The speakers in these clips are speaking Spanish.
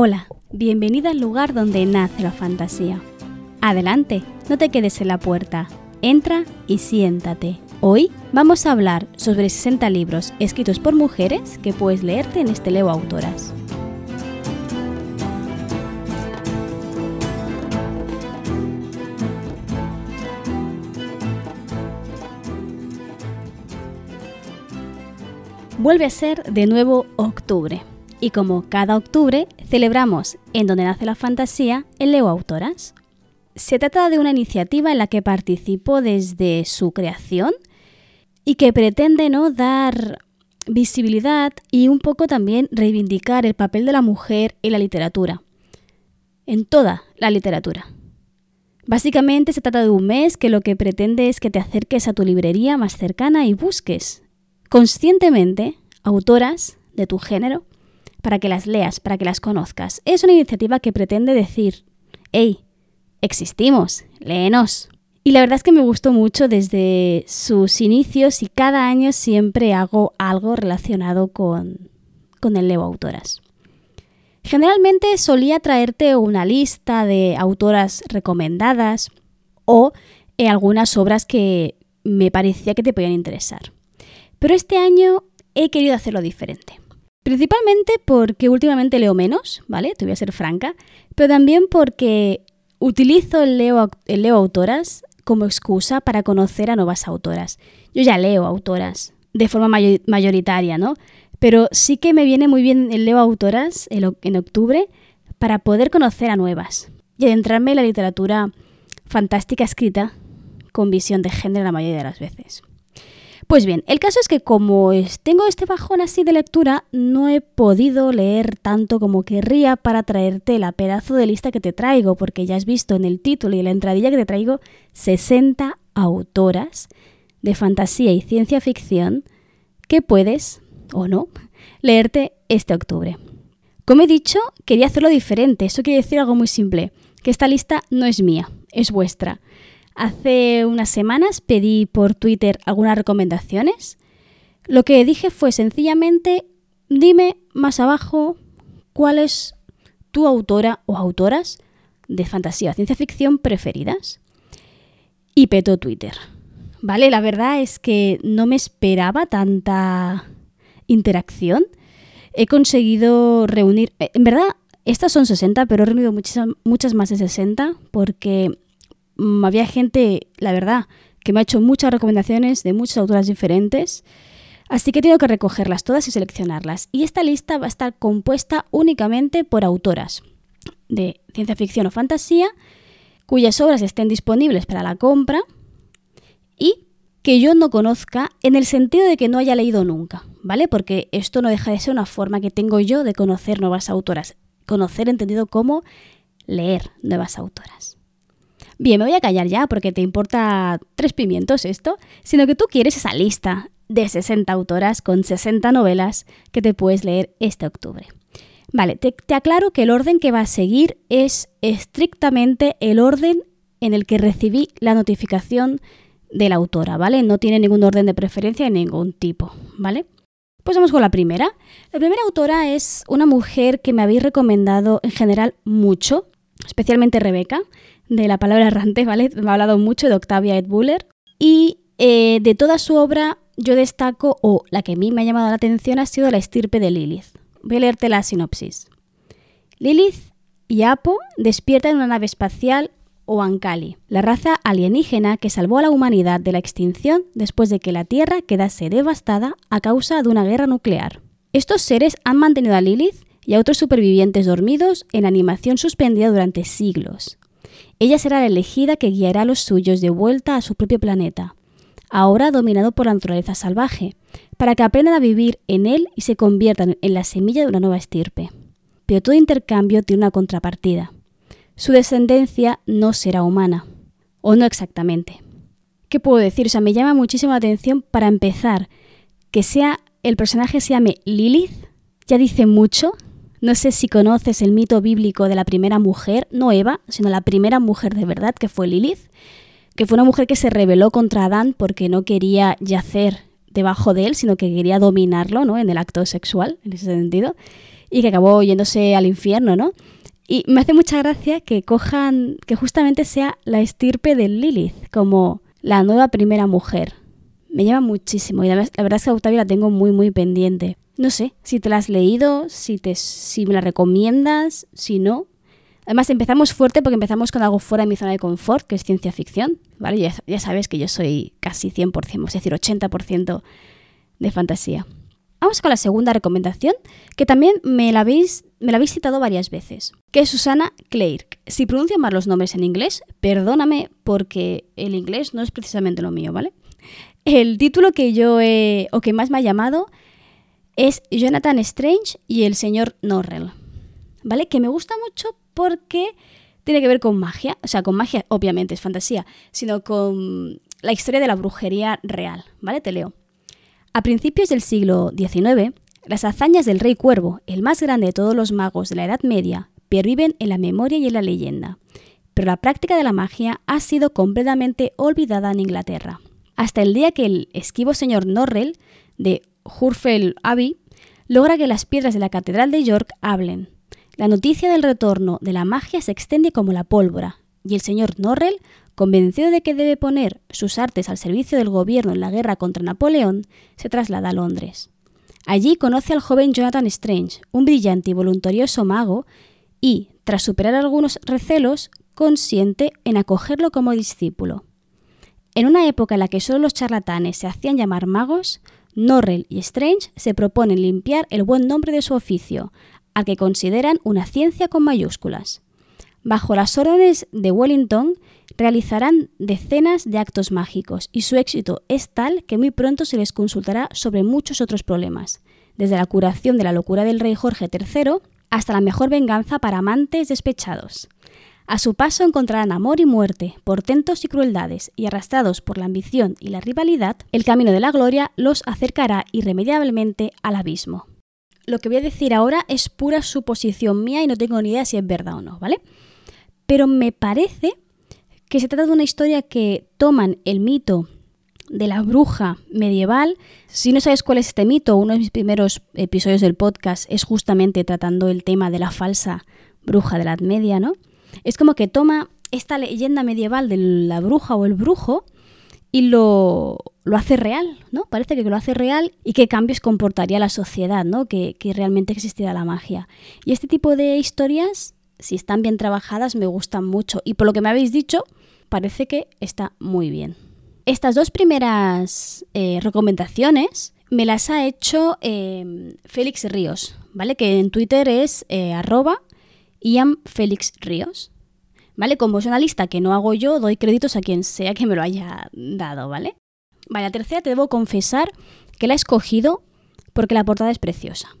Hola, bienvenida al lugar donde nace la fantasía. Adelante, no te quedes en la puerta, entra y siéntate. Hoy vamos a hablar sobre 60 libros escritos por mujeres que puedes leerte en este Leo Autoras. Vuelve a ser de nuevo octubre. Y como cada octubre, celebramos en donde nace la fantasía el Leo Autoras. Se trata de una iniciativa en la que participo desde su creación y que pretende ¿no? dar visibilidad y un poco también reivindicar el papel de la mujer en la literatura, en toda la literatura. Básicamente se trata de un mes que lo que pretende es que te acerques a tu librería más cercana y busques conscientemente autoras de tu género para que las leas, para que las conozcas. Es una iniciativa que pretende decir, hey, existimos, léenos. Y la verdad es que me gustó mucho desde sus inicios y cada año siempre hago algo relacionado con, con el Leo Autoras. Generalmente solía traerte una lista de autoras recomendadas o eh, algunas obras que me parecía que te podían interesar. Pero este año he querido hacerlo diferente. Principalmente porque últimamente leo menos, ¿vale? Te voy a ser franca, pero también porque utilizo el leo, el leo autoras como excusa para conocer a nuevas autoras. Yo ya leo autoras de forma mayoritaria, ¿no? Pero sí que me viene muy bien el leo autoras en octubre para poder conocer a nuevas y adentrarme en la literatura fantástica escrita con visión de género la mayoría de las veces. Pues bien, el caso es que como tengo este bajón así de lectura, no he podido leer tanto como querría para traerte la pedazo de lista que te traigo, porque ya has visto en el título y en la entradilla que te traigo 60 autoras de fantasía y ciencia ficción que puedes, o no, leerte este octubre. Como he dicho, quería hacerlo diferente. Eso quiere decir algo muy simple, que esta lista no es mía, es vuestra. Hace unas semanas pedí por Twitter algunas recomendaciones. Lo que dije fue sencillamente, dime más abajo cuál es tu autora o autoras de fantasía o ciencia ficción preferidas. Y petó Twitter. Vale, la verdad es que no me esperaba tanta interacción. He conseguido reunir, eh, en verdad, estas son 60, pero he reunido muchas, muchas más de 60 porque había gente, la verdad, que me ha hecho muchas recomendaciones de muchas autoras diferentes. Así que tengo que recogerlas todas y seleccionarlas. Y esta lista va a estar compuesta únicamente por autoras de ciencia ficción o fantasía, cuyas obras estén disponibles para la compra y que yo no conozca en el sentido de que no haya leído nunca, ¿vale? Porque esto no deja de ser una forma que tengo yo de conocer nuevas autoras. Conocer entendido como leer nuevas autoras. Bien, me voy a callar ya porque te importa tres pimientos esto, sino que tú quieres esa lista de 60 autoras con 60 novelas que te puedes leer este octubre. Vale, te, aclaro que el orden que va a seguir es estrictamente el orden en el que recibí la notificación de la autora, ¿vale? No tiene ningún orden de preferencia de ningún tipo, ¿vale? Pues vamos con la primera. La primera autora es una mujer que me habéis recomendado en general mucho, especialmente Rebeca de la palabra errante, ¿vale? Me ha hablado mucho de Octavia Ed Buller. Y eh, de toda su obra, yo destaco, o la que a mí me ha llamado la atención, ha sido La estirpe de Lilith. Voy a leerte la sinopsis. Lilith y Apo despiertan en una nave espacial o Ankali, la raza alienígena que salvó a la humanidad de la extinción después de que la Tierra quedase devastada a causa de una guerra nuclear. Estos seres han mantenido a Lilith y a otros supervivientes dormidos en animación suspendida durante siglos. Ella será la elegida que guiará a los suyos de vuelta a su propio planeta, ahora dominado por la naturaleza salvaje, para que aprendan a vivir en él y se conviertan en la semilla de una nueva estirpe. Pero todo intercambio tiene una contrapartida. Su descendencia no será humana. O no exactamente. ¿Qué puedo decir? O sea, me llama muchísimo atención para empezar que sea el personaje se llame Lilith, ya dice mucho no sé si conoces el mito bíblico de la primera mujer, no Eva, sino la primera mujer de verdad, que fue Lilith, que fue una mujer que se rebeló contra Adán porque no quería yacer debajo de él, sino que quería dominarlo, ¿no? En el acto sexual, en ese sentido. y que acabó yéndose al infierno, ¿no? Y me hace mucha gracia que cojan, que justamente sea la estirpe de Lilith como la nueva primera mujer. Me llama muchísimo y la, verdad es que a Octavia la tengo muy, muy pendiente. No sé si te la has leído, si, te, si me la recomiendas, si no. Además empezamos fuerte porque empezamos con algo fuera de mi zona de confort, que es ciencia ficción, ¿vale? Ya, ya sabes que yo soy casi 100%, es decir, 80% de fantasía. Vamos con la segunda recomendación, que también me la habéis, me la citado varias veces, que es Susana Clark. Si pronuncio mal los nombres en inglés, perdóname porque el inglés no es precisamente lo mío, ¿vale? El título que yo he, o que más me ha llamado es Jonathan Strange y el señor Norrell, ¿vale? Que me gusta mucho porque tiene que ver con magia, o sea, con magia obviamente es fantasía, sino con la historia de la brujería real, ¿vale? Te leo. A principios del siglo XIX, las hazañas del rey cuervo, el más grande de todos los magos de la Edad Media, perviven en la memoria y en la leyenda, pero la práctica de la magia ha sido completamente olvidada en Inglaterra, hasta el día que el esquivo señor Norrell de Hurfell Abbey logra que las piedras de la Catedral de York hablen. La noticia del retorno de la magia se extiende como la pólvora, y el señor Norrell Convencido de que debe poner sus artes al servicio del gobierno en la guerra contra Napoleón, se traslada a Londres. Allí conoce al joven Jonathan Strange, un brillante y voluntarioso mago, y, tras superar algunos recelos, consiente en acogerlo como discípulo. En una época en la que solo los charlatanes se hacían llamar magos, Norrell y Strange se proponen limpiar el buen nombre de su oficio, al que consideran una ciencia con mayúsculas. Bajo las órdenes de Wellington, realizarán decenas de actos mágicos y su éxito es tal que muy pronto se les consultará sobre muchos otros problemas, desde la curación de la locura del rey Jorge III hasta la mejor venganza para amantes despechados. A su paso encontrarán amor y muerte, portentos y crueldades, y arrastrados por la ambición y la rivalidad, el camino de la gloria los acercará irremediablemente al abismo. Lo que voy a decir ahora es pura suposición mía y no tengo ni idea si es verdad o no, ¿vale? Pero me parece que se trata de una historia que toman el mito de la bruja medieval. Si no sabes cuál es este mito, uno de mis primeros episodios del podcast es justamente tratando el tema de la falsa bruja de la Edad Media, ¿no? Es como que toma esta leyenda medieval de la bruja o el brujo y lo, lo hace real, ¿no? Parece que lo hace real y qué cambios comportaría la sociedad, ¿no? Que, que realmente existiera la magia. Y este tipo de historias, si están bien trabajadas, me gustan mucho. Y por lo que me habéis dicho, parece que está muy bien. Estas dos primeras eh, recomendaciones me las ha hecho em, Félix Ríos, ¿vale? Que en Twitter es eh, arroba Ian Félix Ríos. ¿Vale? Como es una lista que no hago yo, doy créditos a quien sea que me lo haya dado, ¿vale? Vale, la tercera te debo confesar que la he escogido porque la portada es preciosa.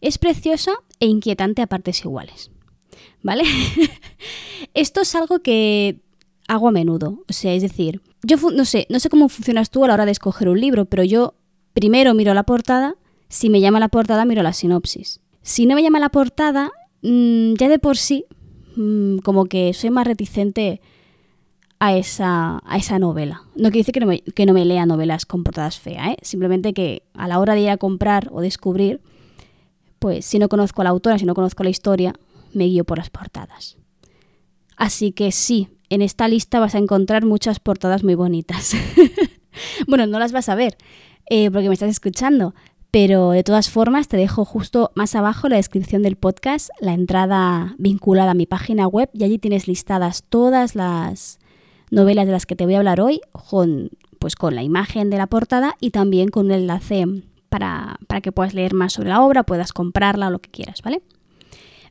Es preciosa e inquietante a partes iguales. ¿Vale? Esto es algo que hago a menudo. O sea, es decir, yo no sé, no sé cómo funcionas tú a la hora de escoger un libro, pero yo primero miro la portada, si me llama la portada miro la sinopsis. Si no me llama la portada, mm, ya de por sí, mm, como que soy más reticente a esa, a esa novela. No quiere decir que no, me, que no me lea novelas con portadas feas, ¿eh? simplemente que a la hora de ir a comprar o descubrir, pues si no conozco a la autora, si no conozco la historia, me guío por las portadas. Así que sí, en esta lista vas a encontrar muchas portadas muy bonitas. bueno, no las vas a ver eh, porque me estás escuchando, pero de todas formas te dejo justo más abajo la descripción del podcast, la entrada vinculada a mi página web y allí tienes listadas todas las novelas de las que te voy a hablar hoy con, pues con la imagen de la portada y también con un enlace para, para que puedas leer más sobre la obra, puedas comprarla o lo que quieras, ¿vale?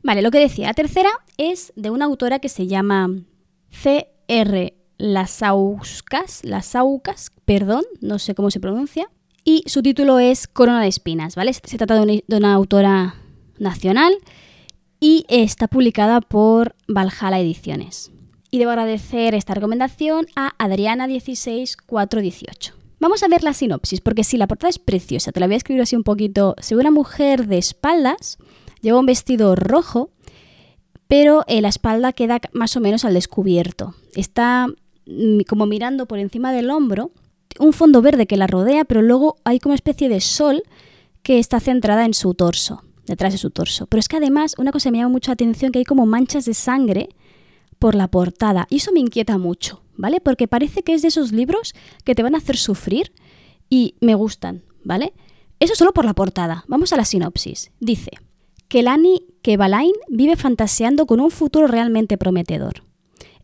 Vale, lo que decía, la tercera es de una autora que se llama C.R. Lasauskas, Lasaucas, perdón, no sé cómo se pronuncia, y su título es Corona de Espinas, ¿vale? Se trata de una, autora nacional y está publicada por Valhalla Ediciones. Y debo agradecer esta recomendación a Adriana16418. Vamos a ver la sinopsis, porque sí, la portada es preciosa, te la voy a escribir así un poquito. Se ve una mujer de espaldas, lleva un vestido rojo pero eh, la espalda queda más o menos al descubierto. Está mm, como mirando por encima del hombro, un fondo verde que la rodea, pero luego hay como especie de sol que está centrada en su torso. detrás de su torso. Pero es que además, una cosa que me llama mucho la atención, que hay como manchas de sangre por la portada. Y eso me inquieta mucho, ¿vale? Porque parece que es de esos libros que te van a hacer sufrir y me gustan, ¿vale? Eso solo por la portada. Vamos a la sinopsis. Dice, que Lani Kebalain vive fantaseando con un futuro realmente prometedor.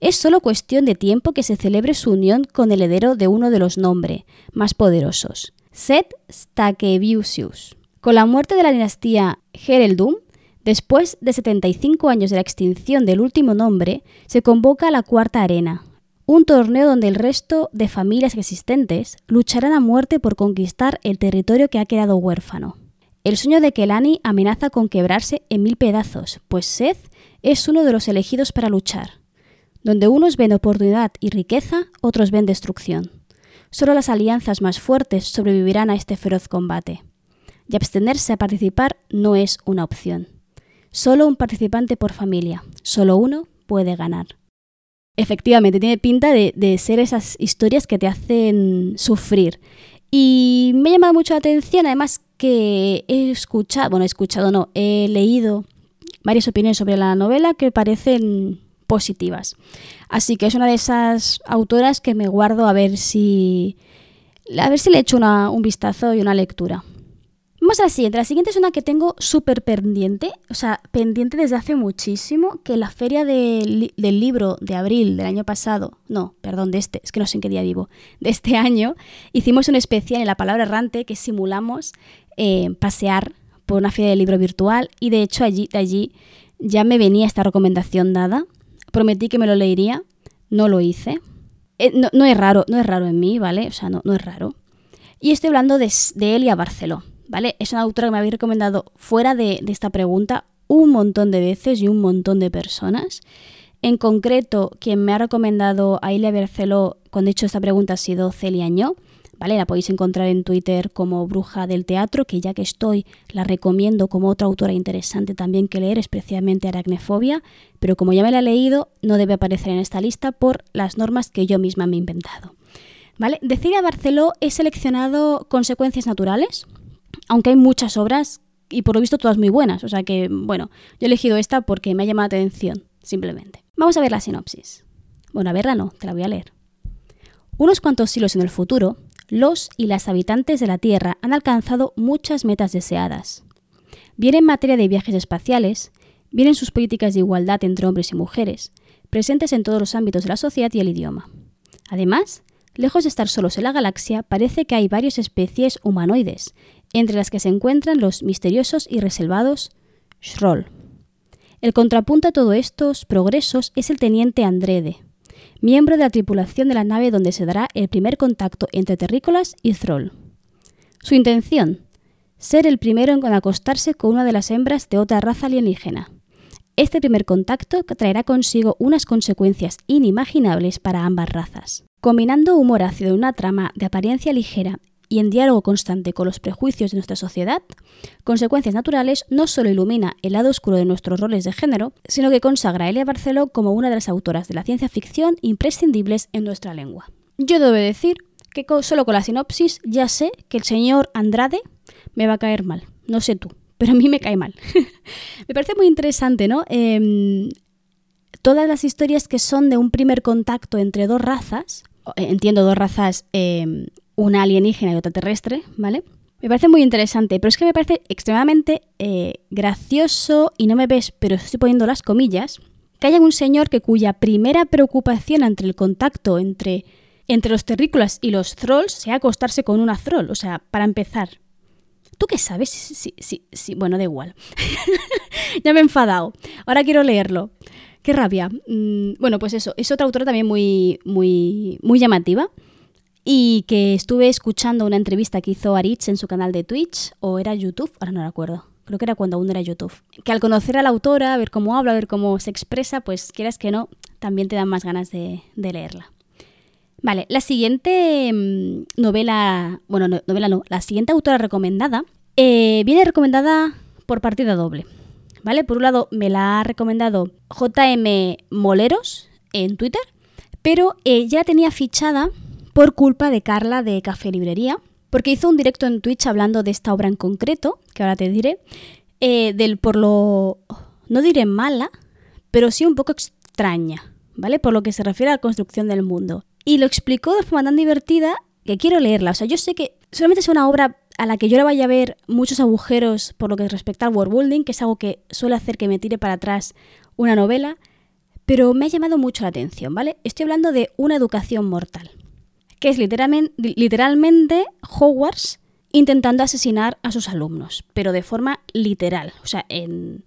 Es solo cuestión de tiempo que se celebre su unión con el heredero de uno de los nombres más poderosos, Seth Stakeviusius. Con la muerte de la dinastía Hereldum, después de 75 años de la extinción del último nombre, se convoca la Cuarta Arena, un torneo donde el resto de familias existentes lucharán a muerte por conquistar el territorio que ha quedado huérfano. El sueño de Kelani amenaza con quebrarse en mil pedazos, pues Seth es uno de los elegidos para luchar. Donde unos ven oportunidad y riqueza, otros ven destrucción. Solo las alianzas más fuertes sobrevivirán a este feroz combate. Y abstenerse a participar no es una opción. Solo un participante por familia, solo uno puede ganar. Efectivamente, tiene pinta de, ser esas historias que te hacen sufrir. Y me ha llamado mucho la atención, además que he escuchado, bueno, he escuchado, no, he leído varias opiniones sobre la novela que parecen positivas. Así que es una de esas autoras que me guardo a ver si. A ver si le echo un vistazo y una lectura. Vamos a la siguiente. La siguiente es una que tengo súper pendiente, o sea, pendiente desde hace muchísimo, que la feria del libro de abril del año pasado, no, perdón, de este, es que no sé en qué día vivo, de este año, hicimos un especial en la palabra errante que simulamos eh, pasear por una feria de libro virtual y de hecho allí, de allí ya me venía esta recomendación dada prometí que me lo leería, no lo hice. Eh, no, es raro, no es raro en mí, ¿vale? O sea, no, no es raro. Y estoy hablando de, de Elia Barceló, ¿vale? Es una autora que me habéis recomendado fuera de, de esta pregunta un montón de veces y un montón de personas. En concreto, quien me ha recomendado a Elia Barceló cuando he hecho esta pregunta ha sido Celia Ño. ¿Vale? La podéis encontrar en Twitter como Bruja del Teatro, que ya que estoy, la recomiendo como otra autora interesante también que leer, especialmente Aracnefobia, pero como ya me la he leído, no debe aparecer en esta lista por las normas que yo misma me he inventado. ¿Vale? Barceló he seleccionado Consecuencias Naturales, aunque hay muchas obras y por lo visto todas muy buenas, o sea que, bueno, yo he elegido esta porque me ha llamado la atención, simplemente. Vamos a ver la sinopsis. Bueno, a verla no, te la voy a leer. Unos cuantos siglos en el futuro, los y las habitantes de la Tierra han alcanzado muchas metas deseadas. Bien en materia de viajes espaciales, bien en sus políticas de igualdad entre hombres y mujeres, presentes en todos los ámbitos de la sociedad y el idioma. Además, lejos de estar solos en la galaxia, parece que hay varias especies humanoides, entre las que se encuentran los misteriosos y reservados Shroll. El contrapunto a todos estos progresos es el teniente Andrede, miembro de la tripulación de la nave donde se dará el primer contacto entre terrícolas y Thrall. Su intención, ser el primero en acostarse con una de las hembras de otra raza alienígena. Este primer contacto traerá consigo unas consecuencias inimaginables para ambas razas. Combinando humor ácido en una trama de apariencia ligera y en diálogo constante con los prejuicios de nuestra sociedad, Consecuencias Naturales no solo ilumina el lado oscuro de nuestros roles de género, sino que consagra a Elia Barceló como una de las autoras de la ciencia ficción imprescindibles en nuestra lengua. Yo debo decir que solo con la sinopsis ya sé que el señor Andrade me va a caer mal. No sé tú, pero a mí me cae mal. me parece muy interesante, ¿no? Em, todas las historias que son de un primer contacto entre dos razas, entiendo dos razas em, una alienígena y otra terrestre, ¿vale? Me parece muy interesante, pero es que me parece extremadamente eh, gracioso, y no me ves, pero estoy poniendo las comillas, que haya un señor que cuya primera preocupación entre el contacto entre, entre los terrícolas y los trolls sea acostarse con una troll. O sea, para empezar, ¿tú qué sabes? Sí, sí, sí, bueno, da igual. ya me he enfadado. Ahora quiero leerlo. Qué rabia. Mm, bueno, pues eso, es otra autora también muy, muy, muy llamativa y que estuve escuchando una entrevista que hizo Aritz en su canal de Twitch, o era YouTube, ahora no recuerdo, creo que era cuando aún era YouTube, que al conocer a la autora, ver cómo habla, ver cómo se expresa, pues quieras que no, también te dan más ganas de, leerla. Vale, la siguiente mm, novela, bueno, novela no, la siguiente autora recomendada eh, viene recomendada por partida doble. ¿Vale? Por un lado me la ha recomendado JM Moleros en Twitter, pero eh, ya tenía fichada por culpa de Carla de Café Librería, porque hizo un directo en Twitch hablando de esta obra en concreto, que ahora te diré, eh, del por lo, no diré mala, pero sí un poco extraña, ¿vale? Por lo que se refiere a la construcción del mundo. Y lo explicó de forma tan divertida que quiero leerla. O sea, yo sé que solamente es una obra a la que yo le vaya a ver muchos agujeros por lo que respecta al world building, que es algo que suele hacer que me tire para atrás una novela, pero me ha llamado mucho la atención, ¿vale? Estoy hablando de una educación mortal, que es literalmente, Hogwarts intentando asesinar a sus alumnos, pero de forma literal. O sea, en,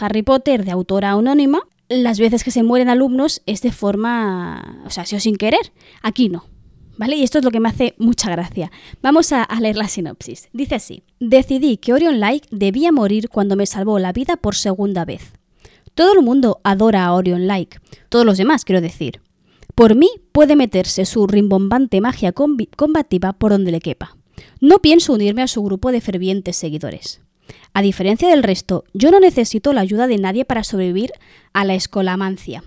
Harry Potter, de autora anónima, las veces que se mueren alumnos es de forma, o sea, sido sin querer. Aquí no, ¿Vale? Y esto es lo que me hace mucha gracia. Vamos a, leer la sinopsis. Dice así: Decidí que Orion Lake debía morir cuando me salvó la vida por segunda vez. Todo el mundo adora a Orion Lake, todos los demás, quiero decir. Por mí puede meterse su rimbombante magia combativa por donde le quepa. No pienso unirme a su grupo de fervientes seguidores. A diferencia del resto, yo no necesito la ayuda de nadie para sobrevivir a la escolamancia.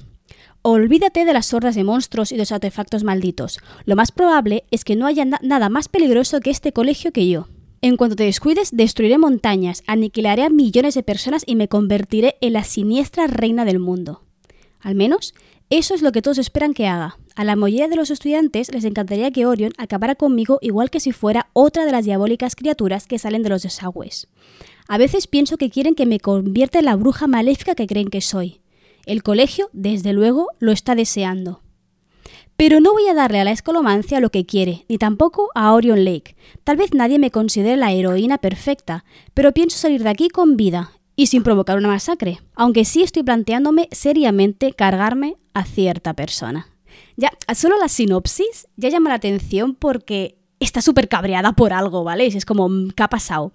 Olvídate de las hordas de monstruos y de los artefactos malditos. Lo más probable es que no haya nada más peligroso que este colegio que yo. En cuanto te descuides, destruiré montañas, aniquilaré a millones de personas y me convertiré en la siniestra reina del mundo. Al menos, eso es lo que todos esperan que haga. A la mayoría de los estudiantes les encantaría que Orion acabara conmigo igual que si fuera otra de las diabólicas criaturas que salen de los desagües. A veces pienso que quieren que me convierta en la bruja maléfica que creen que soy. El colegio, desde luego, lo está deseando. Pero no voy a darle a la escolomancia lo que quiere, ni tampoco a Orion Lake. Tal vez nadie me considere la heroína perfecta, pero pienso salir de aquí con vida y sin provocar una masacre, aunque sí estoy planteándome seriamente cargarme a cierta persona. Ya, solo la sinopsis ya llama la atención porque está súper cabreada por algo, ¿vale? Es como, ¿qué ha pasado?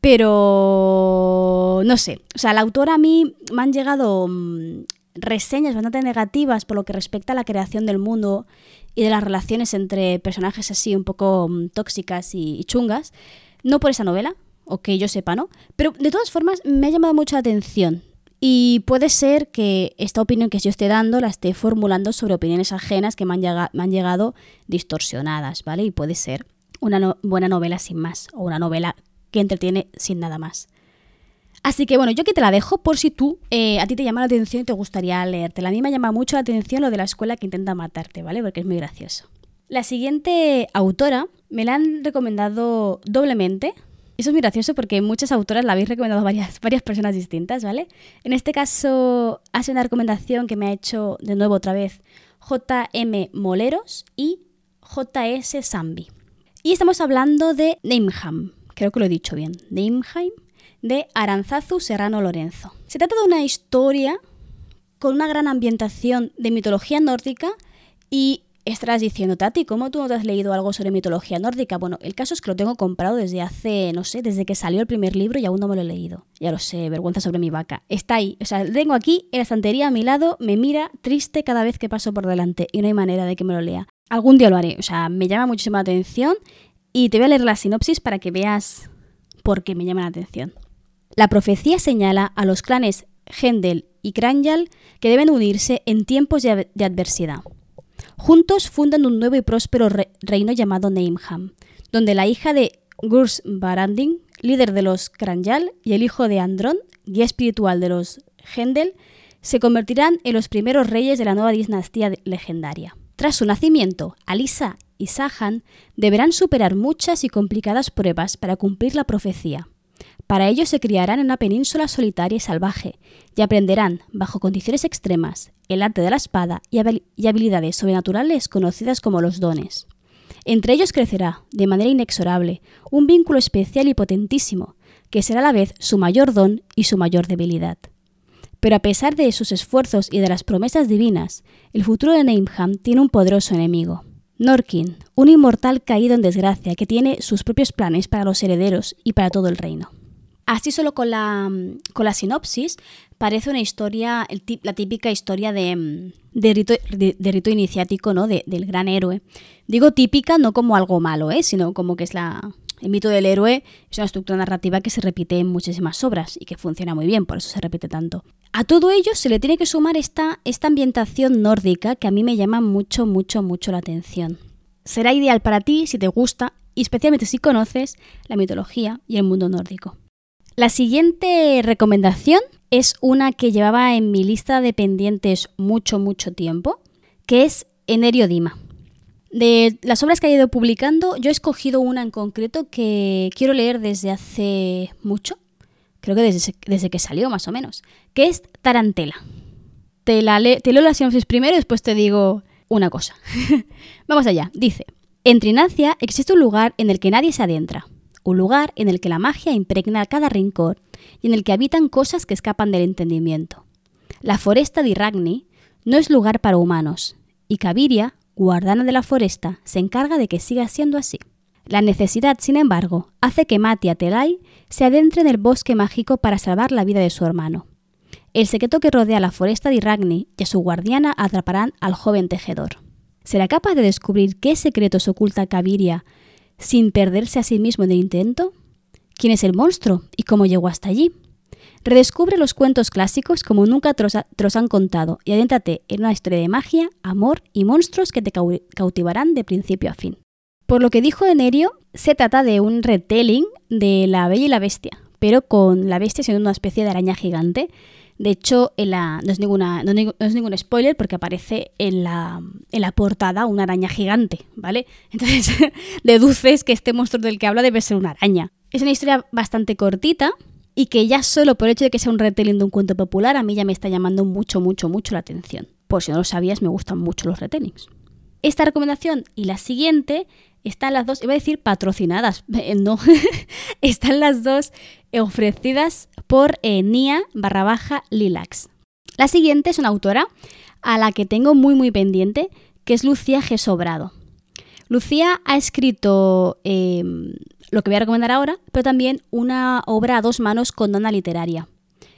Pero no sé, o sea, la autora a mí me han llegado mm, reseñas bastante negativas por lo que respecta a la creación del mundo y de las relaciones entre personajes así un poco mm, tóxicas y, chungas. No por esa novela, o que yo sepa, ¿no? Pero de todas formas me ha llamado mucha atención. Y puede ser que esta opinión que yo esté dando la esté formulando sobre opiniones ajenas que me han, me han llegado distorsionadas, ¿vale? Y puede ser una buena novela sin más, o una novela que entretiene sin nada más. Así que bueno, yo aquí te la dejo por si tú, eh, a ti te llama la atención y te gustaría leértela. A mí me llama mucho la atención lo de la escuela que intenta matarte, ¿vale? Porque es muy gracioso. La siguiente autora me la han recomendado doblemente. Eso es muy gracioso porque muchas autoras la habéis recomendado varias, varias personas distintas, ¿vale? En este caso, hace una recomendación que me ha hecho de nuevo otra vez JM Moleros y JS Zambi. Y estamos hablando de Nameham, creo que lo he dicho bien, Imheim, de Aranzazu Serrano Lorenzo. Se trata de una historia con una gran ambientación de mitología nórdica y estarás diciendo, Tati, ¿cómo tú no te has leído algo sobre mitología nórdica? Bueno, el caso es que lo tengo comprado desde hace, no sé, desde que salió el primer libro y aún no me lo he leído. Ya lo sé, vergüenza sobre mi vaca. Está ahí, o sea, tengo aquí en la estantería a mi lado, me mira triste cada vez que paso por delante y no hay manera de que me lo lea. Algún día lo haré, o sea, me llama muchísima atención y te voy a leer la sinopsis para que veas por qué me llama la atención. La profecía señala a los clanes Hendel y Kranjal que deben unirse en tiempos de, adversidad. Juntos fundan un nuevo y próspero reino llamado Neimham, donde la hija de Gurs Baranding, líder de los Kranjal, y el hijo de Andron, guía espiritual de los Hendel, se convertirán en los primeros reyes de la nueva dinastía legendaria. Tras su nacimiento, Alisa y Sahan deberán superar muchas y complicadas pruebas para cumplir la profecía. Para ello se criarán en una península solitaria y salvaje y aprenderán, bajo condiciones extremas, el arte de la espada y habilidades sobrenaturales conocidas como los dones. Entre ellos crecerá, de manera inexorable, un vínculo especial y potentísimo, que será a la vez su mayor don y su mayor debilidad. Pero a pesar de sus esfuerzos y de las promesas divinas, el futuro de Neimham tiene un poderoso enemigo, Norkin, un inmortal caído en desgracia que tiene sus propios planes para los herederos y para todo el reino. Así solo con la, con la sinopsis parece una historia, la típica historia de, de, rito, iniciático, ¿no? del gran héroe. Digo típica no como algo malo, ¿eh? sino como que es la, el mito del héroe es una estructura narrativa que se repite en muchísimas obras y que funciona muy bien, por eso se repite tanto. A todo ello se le tiene que sumar esta, ambientación nórdica que a mí me llama mucho, mucho, mucho la atención. Será ideal para ti si te gusta y especialmente si conoces la mitología y el mundo nórdico. La siguiente recomendación es una que llevaba en mi lista de pendientes mucho, mucho tiempo, que es Enerio Dima. De las obras que ha ido publicando, yo he escogido una en concreto que quiero leer desde hace mucho, creo que desde, desde que salió más o menos, que es Tarantela. Te, la te leo la sinopsis primero y después te digo una cosa. Vamos allá, dice, en Trinacia existe un lugar en el que nadie se adentra, un lugar en el que la magia impregna cada rincón y en el que habitan cosas que escapan del entendimiento. La foresta de Iragni no es lugar para humanos, y Caviria, guardana de la foresta, se encarga de que siga siendo así. La necesidad, sin embargo, hace que Mati Atelai se adentre en el bosque mágico para salvar la vida de su hermano. El secreto que rodea la foresta de Iragni y a su guardiana atraparán al joven tejedor. ¿Será capaz de descubrir qué secretos oculta Caviria sin perderse a sí mismo en el intento? ¿Quién es el monstruo y cómo llegó hasta allí? Redescubre los cuentos clásicos como nunca te los han contado y adéntrate en una historia de magia, amor y monstruos que te cautivarán de principio a fin. Por lo que dijo Enerio, se trata de un retelling de La Bella y la Bestia, pero con la bestia siendo una especie de araña gigante. De hecho, en la, no, es ninguna, no, es ningún spoiler porque aparece en la, en la portada una araña gigante, ¿vale? Entonces deduces que este monstruo del que habla debe ser una araña. Es una historia bastante cortita, y que ya solo por el hecho de que sea un retelling de un cuento popular a mí ya me está llamando mucho, mucho, mucho la atención. Por si no lo sabías, me gustan mucho los retellings. Esta recomendación y la siguiente están las dos, iba a decir patrocinadas, no, están las dos ofrecidas por eh, Nia barra baja Lilax. La siguiente es una autora a la que tengo muy muy pendiente, que es Lucía G. Sobrado. Lucía ha escrito em, lo que voy a recomendar ahora, pero también una obra a dos manos con dona literaria,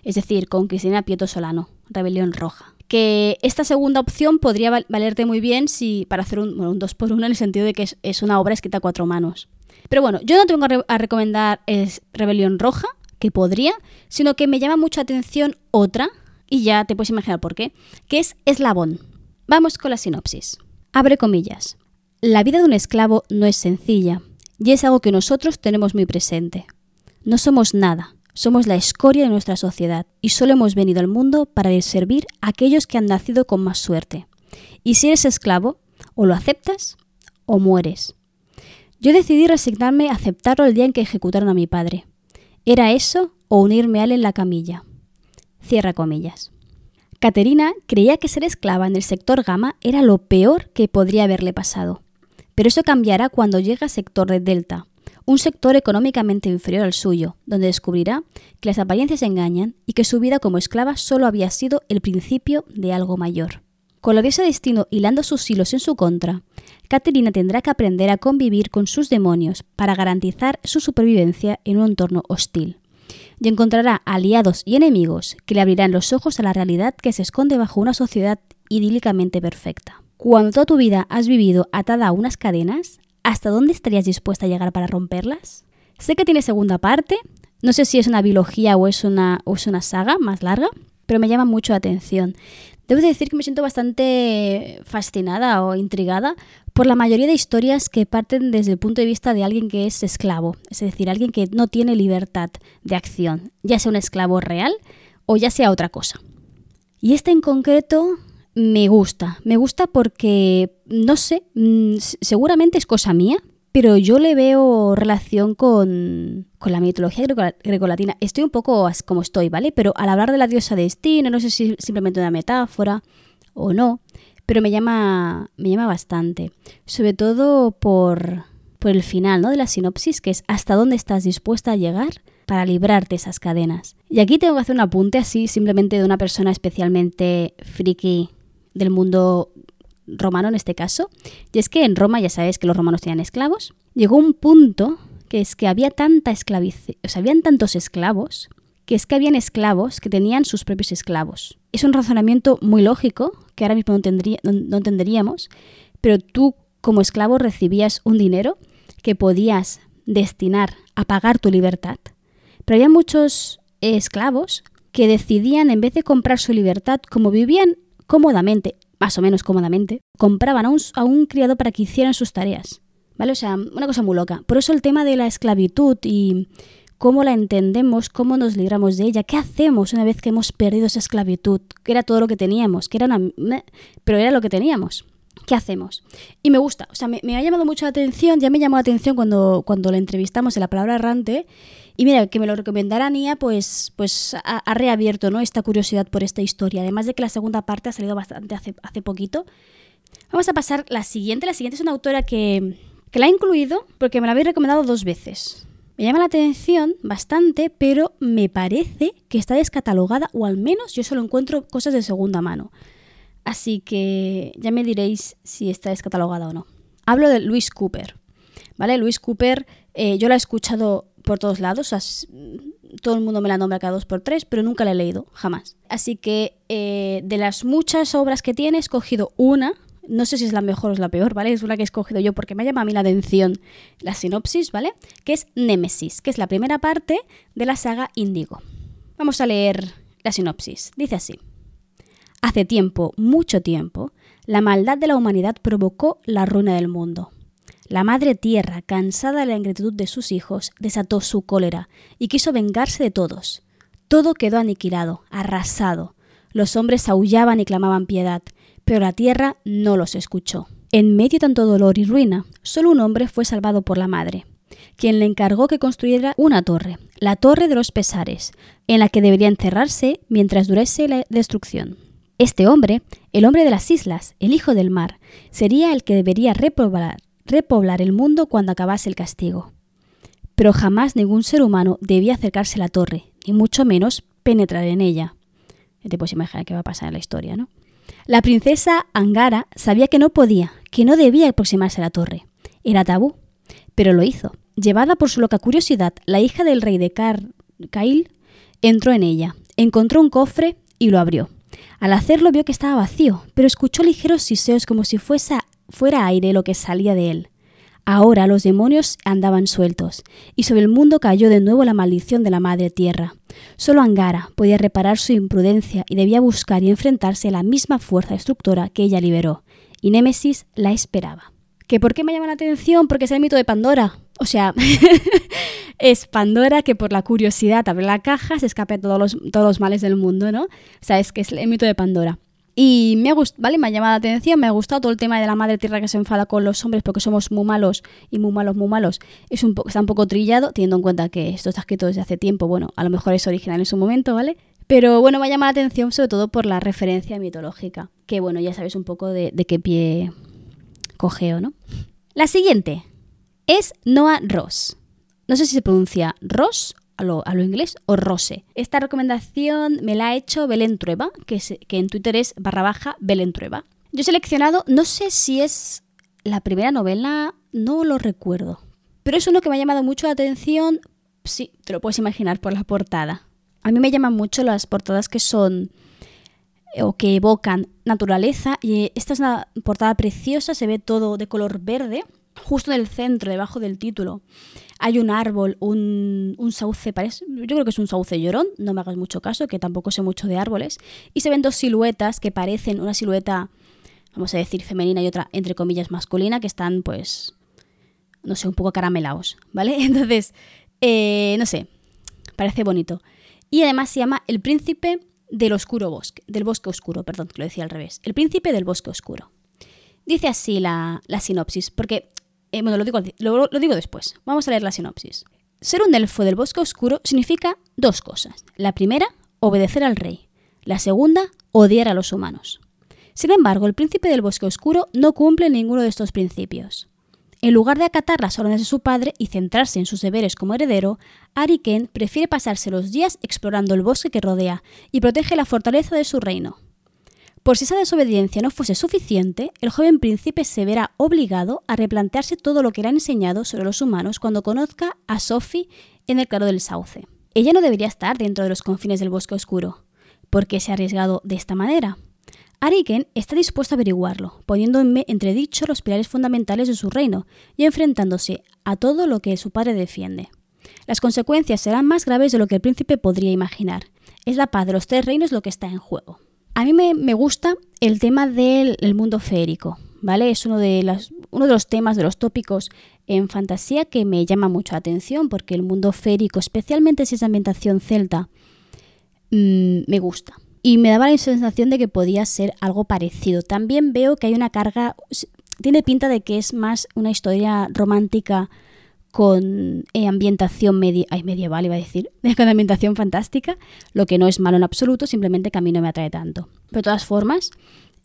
es decir, con Cristina Pieto Solano, Rebelión Roja. Que esta segunda opción podría valerte muy bien si para hacer un, bueno, un dos por uno en el sentido de que es, una obra escrita a cuatro manos. Pero bueno, yo no tengo a, recomendar es Rebelión Roja, que podría, sino que me llama mucha atención otra, y ya te puedes imaginar por qué, que es Eslabón. Vamos con la sinopsis. Abre comillas. La vida de un esclavo no es sencilla, y es algo que nosotros tenemos muy presente. No somos nada, somos la escoria de nuestra sociedad y solo hemos venido al mundo para servir a aquellos que han nacido con más suerte. Y si eres esclavo, o lo aceptas o mueres. Yo decidí resignarme a aceptarlo el día en que ejecutaron a mi padre. ¿Era eso o unirme a él en la camilla? Cierra comillas. Caterina creía que ser esclava en el sector Gama era lo peor que podría haberle pasado. Pero eso cambiará cuando llegue al sector de Delta, un sector económicamente inferior al suyo, donde descubrirá que las apariencias engañan y que su vida como esclava solo había sido el principio de algo mayor. Con la diosa destino hilando sus hilos en su contra, Caterina tendrá que aprender a convivir con sus demonios para garantizar su supervivencia en un entorno hostil. Y encontrará aliados y enemigos que le abrirán los ojos a la realidad que se esconde bajo una sociedad idílicamente perfecta. Cuando toda tu vida has vivido atada a unas cadenas, ¿hasta dónde estarías dispuesta a llegar para romperlas? Sé que tiene segunda parte, no sé si es una biología o es una, es una saga más larga, pero me llama mucho la atención. Debo decir que me siento bastante fascinada o intrigada por la mayoría de historias que parten desde el punto de vista de alguien que es esclavo, es decir, alguien que no tiene libertad de acción, ya sea un esclavo real o ya sea otra cosa. Y este en concreto me gusta. Me gusta porque, no sé, mm, seguramente es cosa mía, pero yo le veo relación con, con la mitología grecolatina. Estoy un poco como estoy, ¿vale? Pero al hablar de la diosa de destino, no sé si es simplemente una metáfora o no, pero me llama, me llama bastante. Sobre todo por, por el final ¿no? de la sinopsis, que es hasta dónde estás dispuesta a llegar para librarte esas cadenas. Y aquí tengo que hacer un apunte así, simplemente de una persona especialmente friki del mundo romano en este caso, y es que en Roma ya sabes que los romanos tenían esclavos, llegó un punto que es que había tanta esclaviz o sea, habían tantos esclavos que es que habían esclavos que tenían sus propios esclavos. Es un razonamiento muy lógico que ahora mismo no, tendría, no entenderíamos, pero tú como esclavo recibías un dinero que podías destinar a pagar tu libertad. Pero había muchos esclavos que decidían, en vez de comprar su libertad, como vivían cómodamente, más o menos cómodamente, compraban a un, a un criado para que hicieran sus tareas. ¿Vale? O sea, una cosa muy loca. Por eso el tema de la esclavitud y cómo la entendemos, cómo nos libramos de ella, qué hacemos una vez que hemos perdido esa esclavitud, que era todo lo que teníamos, que era una... pero era lo que teníamos. ¿Qué hacemos? Y me gusta, o sea, me, ha llamado mucho la atención, ya me llamó la atención cuando, cuando la entrevistamos en la palabra errante, y mira, que me lo recomendara Nia, pues, pues ha, reabierto ¿no? esta curiosidad por esta historia, además de que la segunda parte ha salido bastante hace, hace poquito. Vamos a pasar la siguiente, la siguiente es una autora que, que la he incluido porque me la habéis recomendado dos veces. Me llama la atención bastante, pero me parece que está descatalogada, o al menos yo solo encuentro cosas de segunda mano. Así que ya me diréis si está descatalogada o no. Hablo de Luis Cooper. ¿Vale? Luis Cooper, eh, yo la he escuchado por todos lados. todo el mundo me la nombra cada dos por tres, pero nunca la he leído, jamás. Así que eh, de las muchas obras que tiene, he escogido una. No sé si es la mejor o es la peor, ¿vale? Es una que he escogido yo porque me llama a mí la atención la sinopsis, ¿vale? Que es Némesis, que es la primera parte de la saga Índigo. Vamos a leer la sinopsis. Dice así. Hace tiempo, mucho tiempo, la maldad de la humanidad provocó la ruina del mundo. La madre tierra, cansada de la ingratitud de sus hijos, desató su cólera y quiso vengarse de todos. Todo quedó aniquilado, arrasado. Los hombres aullaban y clamaban piedad, pero la tierra no los escuchó. En medio de tanto dolor y ruina, solo un hombre fue salvado por la madre, quien le encargó que construyera una torre, la Torre de los Pesares, en la que debería encerrarse mientras durase la destrucción. Este hombre, el hombre de las islas, el hijo del mar, sería el que debería repoblar, repoblar el mundo cuando acabase el castigo. Pero jamás ningún ser humano debía acercarse a la torre, ni mucho menos penetrar en ella. Te puedes imaginar qué va a pasar en la historia, ¿no? La princesa Angara sabía que no podía, que no debía aproximarse a la torre. Era tabú, pero lo hizo. Llevada por su loca curiosidad, la hija del rey de Car Kail entró en ella, encontró un cofre y lo abrió. Al hacerlo vio que estaba vacío, pero escuchó ligeros siseos como si fuera aire lo que salía de él. Ahora los demonios andaban sueltos, y sobre el mundo cayó de nuevo la maldición de la madre tierra. Solo Angara podía reparar su imprudencia y debía buscar y enfrentarse a la misma fuerza destructora que ella liberó, y Némesis la esperaba. ¿Que por qué me llama la atención? Porque es el mito de Pandora. O sea, es Pandora que por la curiosidad abre la caja, se escape todos los, todos los males del mundo, ¿no? O sea, es que es el mito de Pandora. Y me ha gustado, ¿vale? Me ha llamado la atención, me ha gustado todo el tema de la madre tierra que se enfada con los hombres porque somos muy malos y muy malos, muy malos. Es un está un poco trillado, teniendo en cuenta que esto está escrito desde hace tiempo. Bueno, a lo mejor es original en su momento, ¿vale? Pero bueno, me ha llamado la atención sobre todo por la referencia mitológica. Que bueno, ya sabéis un poco de, de qué pie cogeo, ¿no? La siguiente es Noah Ross. No sé si se pronuncia Ross a lo, inglés o Rose. Esta recomendación me la ha hecho Belén Trueba, que, que en Twitter es barra baja Belén Trueba. Yo he seleccionado, no sé si es la primera novela, no lo recuerdo. Pero es uno que me ha llamado mucho la atención, sí, te lo puedes imaginar por la portada. A mí me llaman mucho las portadas que son eh, o que evocan naturaleza y esta es una portada preciosa, se ve todo de color verde, justo en el centro, debajo del título hay un árbol, un, sauce, parece, yo creo que es un sauce llorón, no me hagas mucho caso, que tampoco sé mucho de árboles, y se ven dos siluetas que parecen una silueta, vamos a decir, femenina y otra, entre comillas, masculina, que están, pues, no sé, un poco caramelados, ¿vale? Entonces, eh, no sé, parece bonito. Y además se llama El Príncipe del Oscuro Bosque, del Bosque Oscuro, perdón, que lo decía al revés, El Príncipe del Bosque Oscuro. Dice así la, la sinopsis, porque eh, bueno, lo digo, después. Vamos a leer la sinopsis. Ser un elfo del bosque oscuro significa dos cosas. La primera, obedecer al rey. La segunda, odiar a los humanos. Sin embargo, el príncipe del bosque oscuro no cumple ninguno de estos principios. En lugar de acatar las órdenes de su padre y centrarse en sus deberes como heredero, Ariken prefiere pasarse los días explorando el bosque que rodea y protege la fortaleza de su reino. Por si esa desobediencia no fuese suficiente, el joven príncipe se verá obligado a replantearse todo lo que le ha enseñado sobre los humanos cuando conozca a Sophie en el claro del sauce. Ella no debería estar dentro de los confines del bosque oscuro. ¿Por qué se ha arriesgado de esta manera? Ariken está dispuesto a averiguarlo, poniendo en entredicho los pilares fundamentales de su reino y enfrentándose a todo lo que su padre defiende. Las consecuencias serán más graves de lo que el príncipe podría imaginar. Es la paz de los tres reinos lo que está en juego. A mí me, gusta el tema del mundo feérico, ¿vale? Es uno de, las, uno de los temas, de los tópicos en fantasía que me llama mucho la atención porque el mundo férico, especialmente si es ambientación celta, mm, me gusta. Y me daba la sensación de que podía ser algo parecido. También veo que hay una carga, tiene pinta de que es más una historia romántica con eh, ambientación medieval, iba a decir, con ambientación fantástica, lo que no es malo en absoluto, simplemente que a mí no me atrae tanto. Pero de todas formas,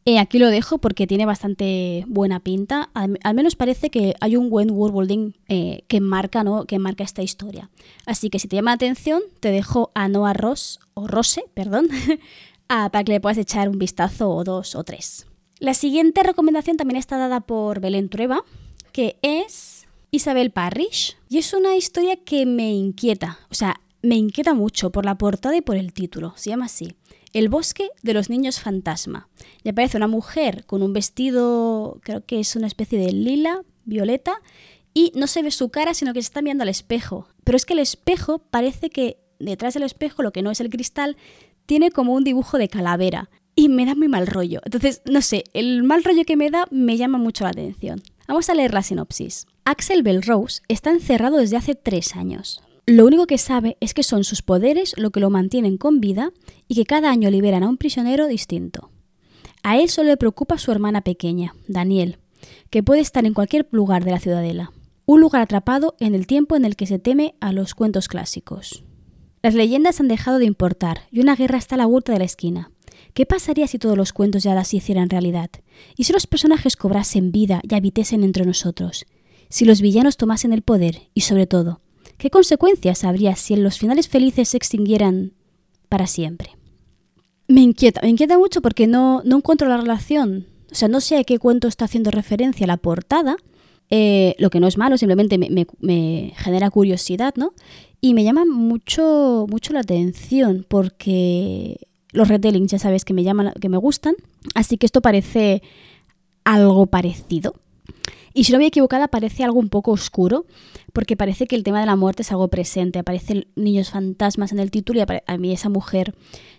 eh, aquí lo dejo porque tiene bastante buena pinta. Al, menos parece que hay un buen worldbuilding eh, que, marca, ¿no? que marca esta historia. Así que si te llama la atención, te dejo a Noah Ross, o Rose, perdón, para que le puedas echar un vistazo o dos o tres. La siguiente recomendación también está dada por Belén Trueba, que es Isabel Parrish. Y es una historia que me inquieta, o sea, me inquieta mucho por la portada y por el título. Se llama así. El bosque de los niños fantasma. Y aparece una mujer con un vestido, creo que es una especie de lila, violeta, y no se ve su cara, sino que se está mirando al espejo. Pero es que el espejo parece que detrás del espejo, lo que no es el cristal, tiene como un dibujo de calavera. Y me da muy mal rollo. Entonces, no sé, el mal rollo que me da me llama mucho la atención. Vamos a leer la sinopsis. Axel Belrose está encerrado desde hace tres años. Lo único que sabe es que son sus poderes lo que lo mantienen con vida y que cada año liberan a un prisionero distinto. A él solo le preocupa su hermana pequeña, Daniel, que puede estar en cualquier lugar de la ciudadela, un lugar atrapado en el tiempo en el que se teme a los cuentos clásicos. Las leyendas han dejado de importar y una guerra está a la vuelta de la esquina. ¿Qué pasaría si todos los cuentos ya las hicieran realidad? ¿Y si los personajes cobrasen vida y habitesen entre nosotros? Si los villanos tomasen el poder y, sobre todo, ¿Qué consecuencias habría si los finales felices se extinguieran para siempre? Me inquieta, me inquieta mucho porque no, no encuentro la relación. O sea, no sé a qué cuento está haciendo referencia la portada, eh, lo que no es malo, simplemente me, genera curiosidad, ¿no? Y me llama mucho, mucho la atención porque los retellings ya sabes que me llaman, que me gustan, así que esto parece algo parecido. Y si no me equivocada, parece algo un poco oscuro, porque parece que el tema de la muerte es algo presente. Aparecen niños fantasmas en el título y a mí esa mujer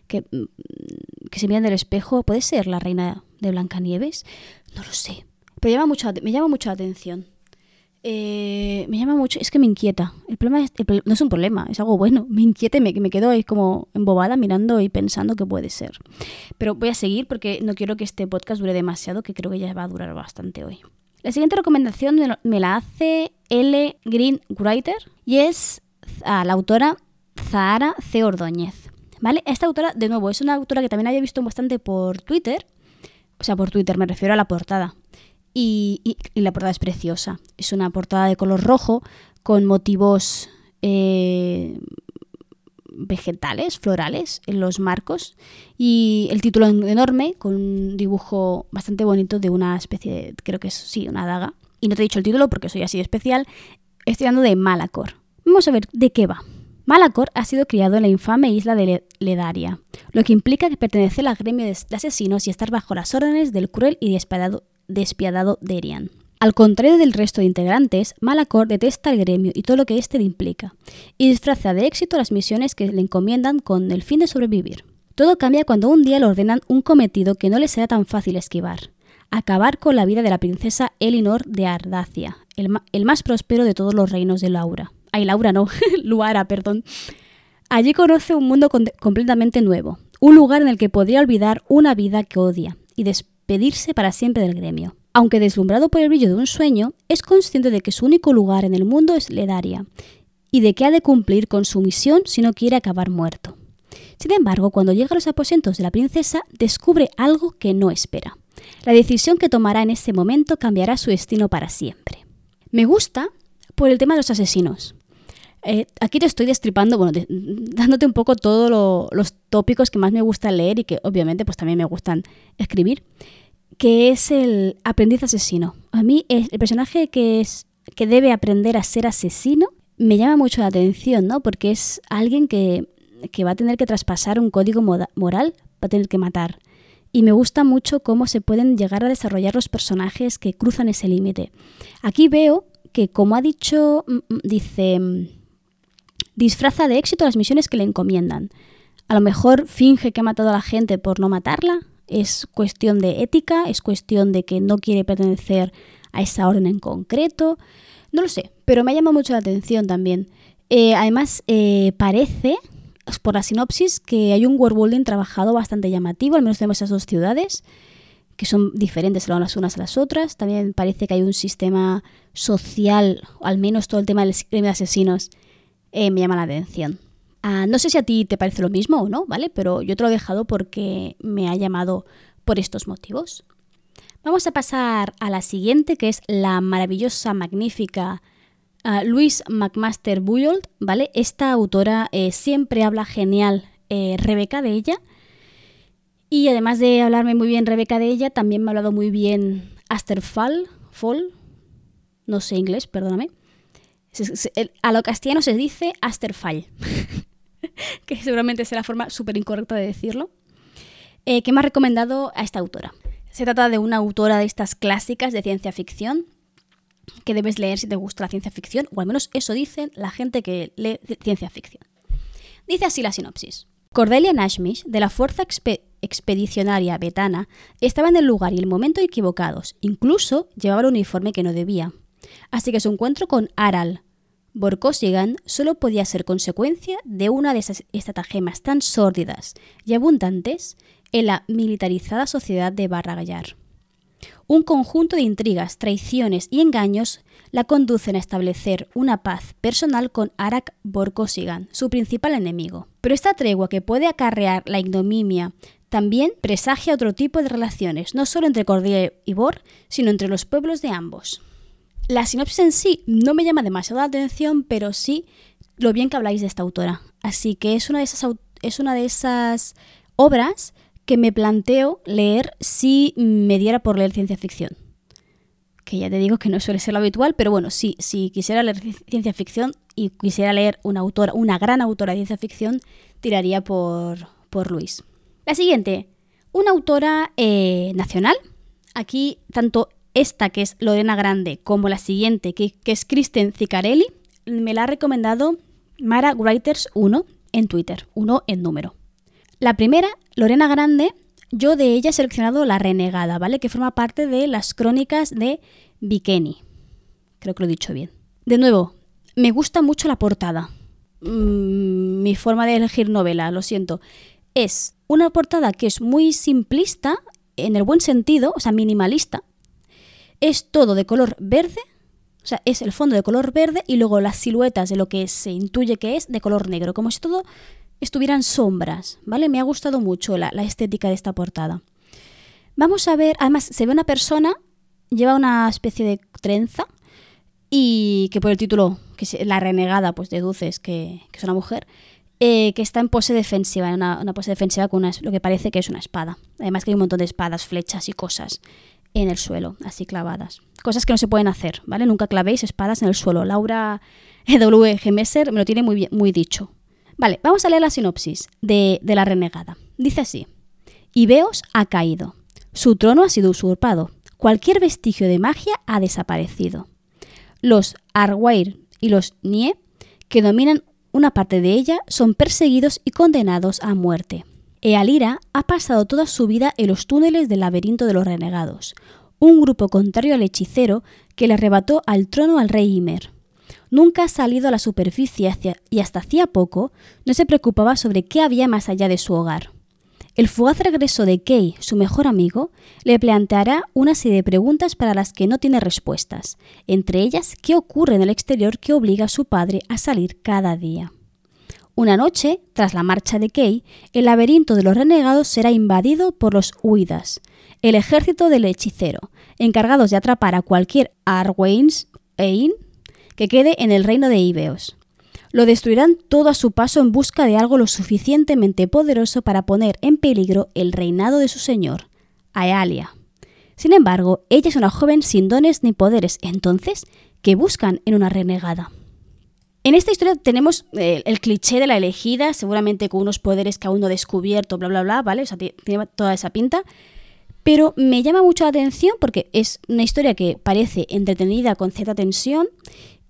que, mm, que se mira en el espejo, ¿puede ser la reina de Blancanieves? No lo sé. Pero llama mucho, me llama mucho la atención. Eh, me llama mucho, es que me inquieta. El problema es, no es un problema, es algo bueno. Me inquieta y me, me quedo ahí como embobada mirando y pensando que puede ser. Pero voy a seguir porque no quiero que este podcast dure demasiado, que creo que ya va a durar bastante hoy. La siguiente recomendación me la hace L. Green Writer y es a la autora Zahara C. Ordóñez. ¿Vale? Esta autora, de nuevo, es una autora que también había visto bastante por Twitter. O sea, por Twitter, me refiero a la portada. Y, la portada es preciosa. Es una portada de color rojo con motivos eh, vegetales, florales en los marcos y el título enorme con un dibujo bastante bonito de una especie de, creo que es, sí, una daga. Y no te he dicho el título porque soy así especial. Estoy hablando de Malacor. Vamos a ver de qué va. Malacor ha sido criado en la infame isla de Ledaria, lo que implica que pertenece al gremio de asesinos y estar bajo las órdenes del cruel y despiadado, despiadado Derian. Al contrario del resto de integrantes, Malacor detesta el gremio y todo lo que éste implica, y disfraza de éxito las misiones que le encomiendan con el fin de sobrevivir. Todo cambia cuando un día le ordenan un cometido que no le será tan fácil esquivar, acabar con la vida de la princesa Elinor de Ardacia, el, más próspero de todos los reinos de Laura. Ay, Laura no, Luara, perdón. Allí conoce un mundo completamente nuevo, un lugar en el que podría olvidar una vida que odia y despedirse para siempre del gremio. Aunque deslumbrado por el brillo de un sueño, es consciente de que su único lugar en el mundo es Ledaria y de que ha de cumplir con su misión si no quiere acabar muerto. Sin embargo, cuando llega a los aposentos de la princesa, descubre algo que no espera. La decisión que tomará en ese momento cambiará su destino para siempre. Me gusta por el tema de los asesinos. Eh, aquí te estoy destripando, bueno, dándote un poco todos los tópicos que más me gusta leer y que obviamente pues también me gustan escribir que es el aprendiz asesino. A mí el personaje que, es, que debe aprender a ser asesino me llama mucho la atención, ¿no? Porque es alguien que, que va a tener que traspasar un código moral, va a tener que matar. Y me gusta mucho cómo se pueden llegar a desarrollar los personajes que cruzan ese límite. Aquí veo que, como ha dicho, mm, mm, dice, mm, disfraza de éxito las misiones que le encomiendan. A lo mejor finge que ha matado a la gente por no matarla, Es cuestión de ética, es cuestión de que no quiere pertenecer a esa orden en concreto. No lo sé, pero me ha llamado mucho la atención también. Eh, además, eh, parece, por la sinopsis, que hay un world trabajado bastante llamativo, al menos tenemos esas dos ciudades, que son diferentes las unas a las otras. También parece que hay un sistema social, al menos todo el tema del crimen de asesinos, eh, me llama la atención. Ah, no sé si a ti te parece lo mismo o no, ¿vale? Pero yo te lo he dejado porque me ha llamado por estos motivos. Vamos a pasar a la siguiente, que es la maravillosa, magnífica uh, Louise McMaster Bujold, ¿vale? Esta autora eh, siempre habla genial eh, Rebeca de ella. Y además de hablarme muy bien Rebeca de ella, también me ha hablado muy bien Aster Fall, Fall, no sé inglés, perdóname. A lo castellano se dice Asterfall. que seguramente es la forma súper incorrecta de decirlo, eh, que me ha recomendado a esta autora. Se trata de una autora de estas clásicas de ciencia ficción que debes leer si te gusta la ciencia ficción, o al menos eso dicen la gente que lee ciencia ficción. Dice así la sinopsis. Cordelia Nashmish, de la Fuerza Expedicionaria Betana, estaba en el lugar y el momento equivocados, incluso llevaba el uniforme que no debía. Así que su encuentro con Aral, Borkosigan solo podía ser consecuencia de una de esas estratagemas tan sórdidas y abundantes en la militarizada sociedad de Barragallar. Un conjunto de intrigas, traiciones y engaños la conducen a establecer una paz personal con Arak Borkosigan, su principal enemigo. Pero esta tregua que puede acarrear la ignominia también presagia otro tipo de relaciones, no solo entre Cordelia y Bor, sino entre los pueblos de ambos. La sinopsis en sí no me llama demasiado la atención, pero sí lo bien que habláis de esta autora. Así que es una de esas, es una de esas obras que me planteo leer si me diera por leer ciencia ficción. Que ya te digo que no suele ser lo habitual, pero bueno, sí, si quisiera leer ciencia ficción y quisiera leer una autora, una gran autora de ciencia ficción, tiraría por, por Luis. La siguiente, una autora eh, nacional. Aquí tanto esta, que es Lorena Grande, como la siguiente, que, es Kristen Zicarelli, me la ha recomendado Mara Writers 1 en Twitter, 1 en número. La primera, Lorena Grande, yo de ella he seleccionado La Renegada, ¿vale? Que forma parte de las crónicas de Bikini. Creo que lo he dicho bien. De nuevo, me gusta mucho la portada. Mm, mi forma de elegir novela, lo siento. Es una portada que es muy simplista, en el buen sentido, o sea, minimalista, es todo de color verde, o sea, es el fondo de color verde y luego las siluetas de lo que se intuye que es de color negro, como si todo estuvieran sombras, ¿vale? Me ha gustado mucho la, estética de esta portada. Vamos a ver, además se ve una persona, lleva una especie de trenza y que por el título, que la renegada, pues deduces que, que es una mujer, eh, que está en pose defensiva, en una, pose defensiva con lo que parece que es una espada. Además que hay un montón de espadas, flechas y cosas en el suelo, así clavadas. Cosas que no se pueden hacer, ¿vale? Nunca clavéis espadas en el suelo. Laura W. G. Messer me lo tiene muy, bien, muy dicho. Vale, vamos a leer la sinopsis de, de la renegada. Dice así. Ibeos ha caído. Su trono ha sido usurpado. Cualquier vestigio de magia ha desaparecido. Los Arwair y los Nie, que dominan una parte de ella, son perseguidos y condenados a muerte. Ealira ha pasado toda su vida en los túneles del laberinto de los renegados, un grupo contrario al hechicero que le arrebató al trono al rey Ymer. Nunca ha salido a la superficie y hasta hacía poco no se preocupaba sobre qué había más allá de su hogar. El fugaz regreso de Kay, su mejor amigo, le planteará una serie de preguntas para las que no tiene respuestas, entre ellas qué ocurre en el exterior que obliga a su padre a salir cada día. Una noche, tras la marcha de Kay, el laberinto de los renegados será invadido por los Huidas, el ejército del hechicero, encargados de atrapar a cualquier Arwains que quede en el reino de Ibeos. Lo destruirán todo a su paso en busca de algo lo suficientemente poderoso para poner en peligro el reinado de su señor, Aealia. Sin embargo, ella es una joven sin dones ni poderes, entonces, ¿qué buscan en una renegada? En esta historia tenemos eh, el, cliché de la elegida, seguramente con unos poderes que aún no descubierto, bla, bla, bla, ¿vale? O sea, tiene toda esa pinta. Pero me llama mucho la atención porque es una historia que parece entretenida con cierta tensión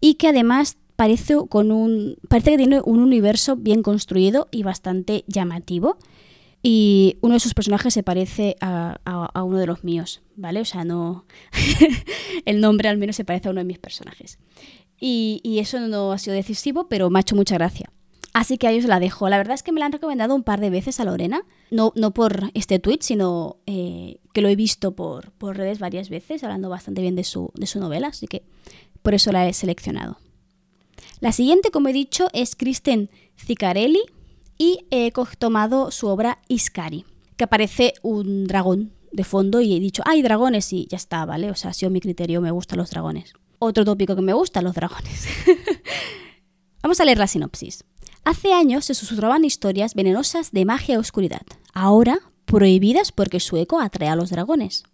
y que además parece, con un, parece que tiene un universo bien construido y bastante llamativo. y uno de sus personajes se parece a, uno de los míos, ¿vale? O sea, no. el nombre al menos se parece a uno de mis personajes. Y, eso no ha sido decisivo, pero me ha hecho mucha gracia. Así que a ellos la dejo. La verdad es que me la han recomendado un par de veces a Lorena. No, no por este tweet, sino eh, que lo he visto por, por, redes varias veces, hablando bastante bien de su, de novela. Así que por eso la he seleccionado. La siguiente, como he dicho, es Kristen Zicarelli y he tomado su obra Iskari, que aparece un dragón de fondo y he dicho, hay dragones y ya está, ¿vale? O sea, ha sido mi criterio, me gustan los dragones. Otro tópico que me gusta, los dragones. Vamos a leer la sinopsis. Hace años se susurraban historias venenosas de magia y oscuridad, ahora prohibidas porque su eco atrae a los dragones.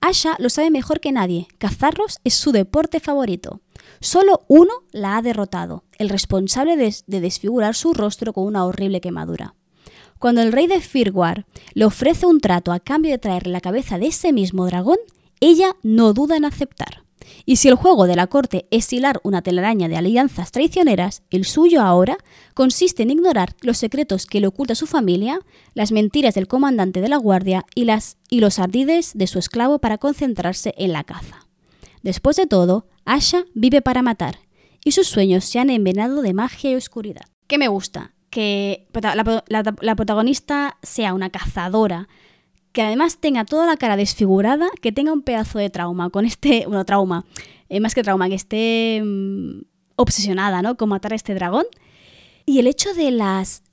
Asha lo sabe mejor que nadie, cazarlos es su deporte favorito. Solo uno la ha derrotado, el responsable de, desfigurar su rostro con una horrible quemadura. Cuando el rey de Firwar le ofrece un trato a cambio de traerle la cabeza de ese mismo dragón, ella no duda en aceptar. Y si el juego de la corte es hilar una telaraña de alianzas traicioneras, el suyo ahora consiste en ignorar los secretos que le oculta su familia, las mentiras del comandante de la guardia y, las, y los ardides de su esclavo para concentrarse en la caza. Después de todo, Asha vive para matar, y sus sueños se han envenenado de magia y oscuridad. ¿Qué me gusta? Que la protagonista sea una cazadora, que además tenga toda la cara desfigurada, que tenga un pedazo de trauma con este, bueno, trauma, eh, más que trauma, que esté mm, obsesionada, ¿no? Con matar a este dragón. Y el hecho de las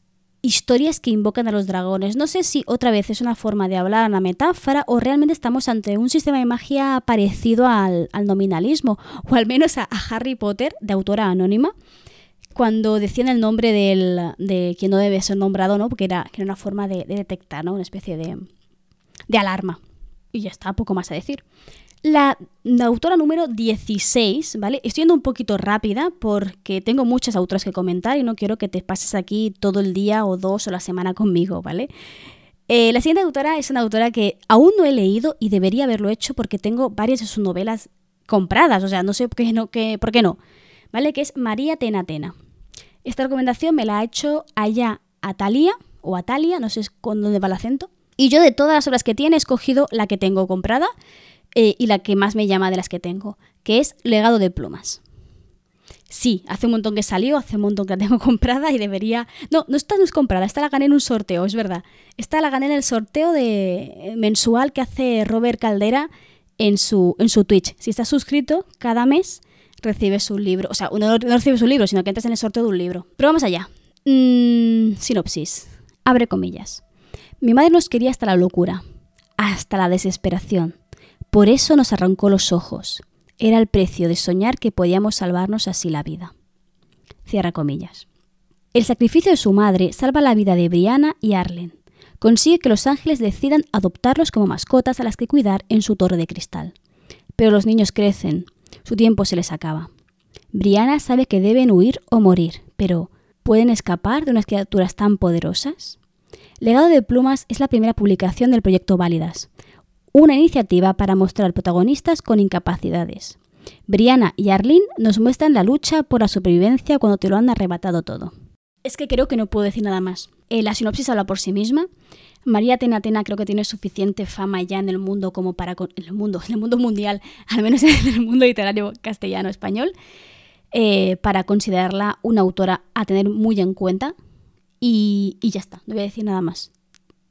historias que invocan a los dragones. No sé si otra vez es una forma de hablar, una metáfora, o realmente estamos ante un sistema de magia parecido al, nominalismo, o al menos a, Harry Potter, de autora anónima, cuando decían el nombre del, de quien no debe ser nombrado, ¿no? Porque era, era una forma de detectar, ¿no? Una especie de, de alarma. Y ya está, poco más a decir. La, autora número 16, ¿vale? Estoy yendo un poquito rápida porque tengo muchas autoras que comentar y no quiero que te pases aquí todo el día o dos o la semana conmigo, ¿vale? Eh, la siguiente autora es una autora que aún no he leído y debería haberlo hecho porque tengo varias de sus novelas compradas, o sea, no sé por qué no, por qué no ¿vale? Que es María Tenatena. Esta recomendación me la ha hecho allá Atalia, o Atalia, no sé con dónde va el acento, y yo de todas las obras que tiene he escogido la que tengo comprada eh, y la que más me llama de las que tengo, que es Legado de Plumas. Sí, hace un montón que salió, hace un montón que la tengo comprada y debería... No, no está no es comprada, esta la gané en un sorteo, es verdad. Esta la gané en el sorteo de eh, mensual que hace Robert Caldera en su, en su Twitch. Si estás suscrito, cada mes recibes un libro. O sea, no, recibes un libro, sino que entras en el sorteo de un libro. Pero vamos allá. Mm, sinopsis. Abre comillas. Mi madre nos quería hasta la locura, hasta la desesperación. Por eso nos arrancó los ojos. Era el precio de soñar que podíamos salvarnos así la vida. Cierra comillas. El sacrificio de su madre salva la vida de Brianna y Arlen. Consigue que los ángeles decidan adoptarlos como mascotas a las que cuidar en su torre de cristal. Pero los niños crecen, su tiempo se les acaba. Brianna sabe que deben huir o morir, pero ¿pueden escapar de unas criaturas tan poderosas? Legado de Plumas es la primera publicación del proyecto Válidas, una iniciativa para mostrar protagonistas con incapacidades. Brianna y Arlene nos muestran la lucha por la supervivencia cuando te lo han arrebatado todo. Es que creo que no puedo decir nada más. Eh, la sinopsis habla por sí misma. María Tenatena creo que tiene suficiente fama ya en el mundo como para en el mundo, el mundo mundial, al menos en el mundo literario castellano español, eh, para considerarla una autora a tener muy en cuenta y, ya está, no voy a decir nada más.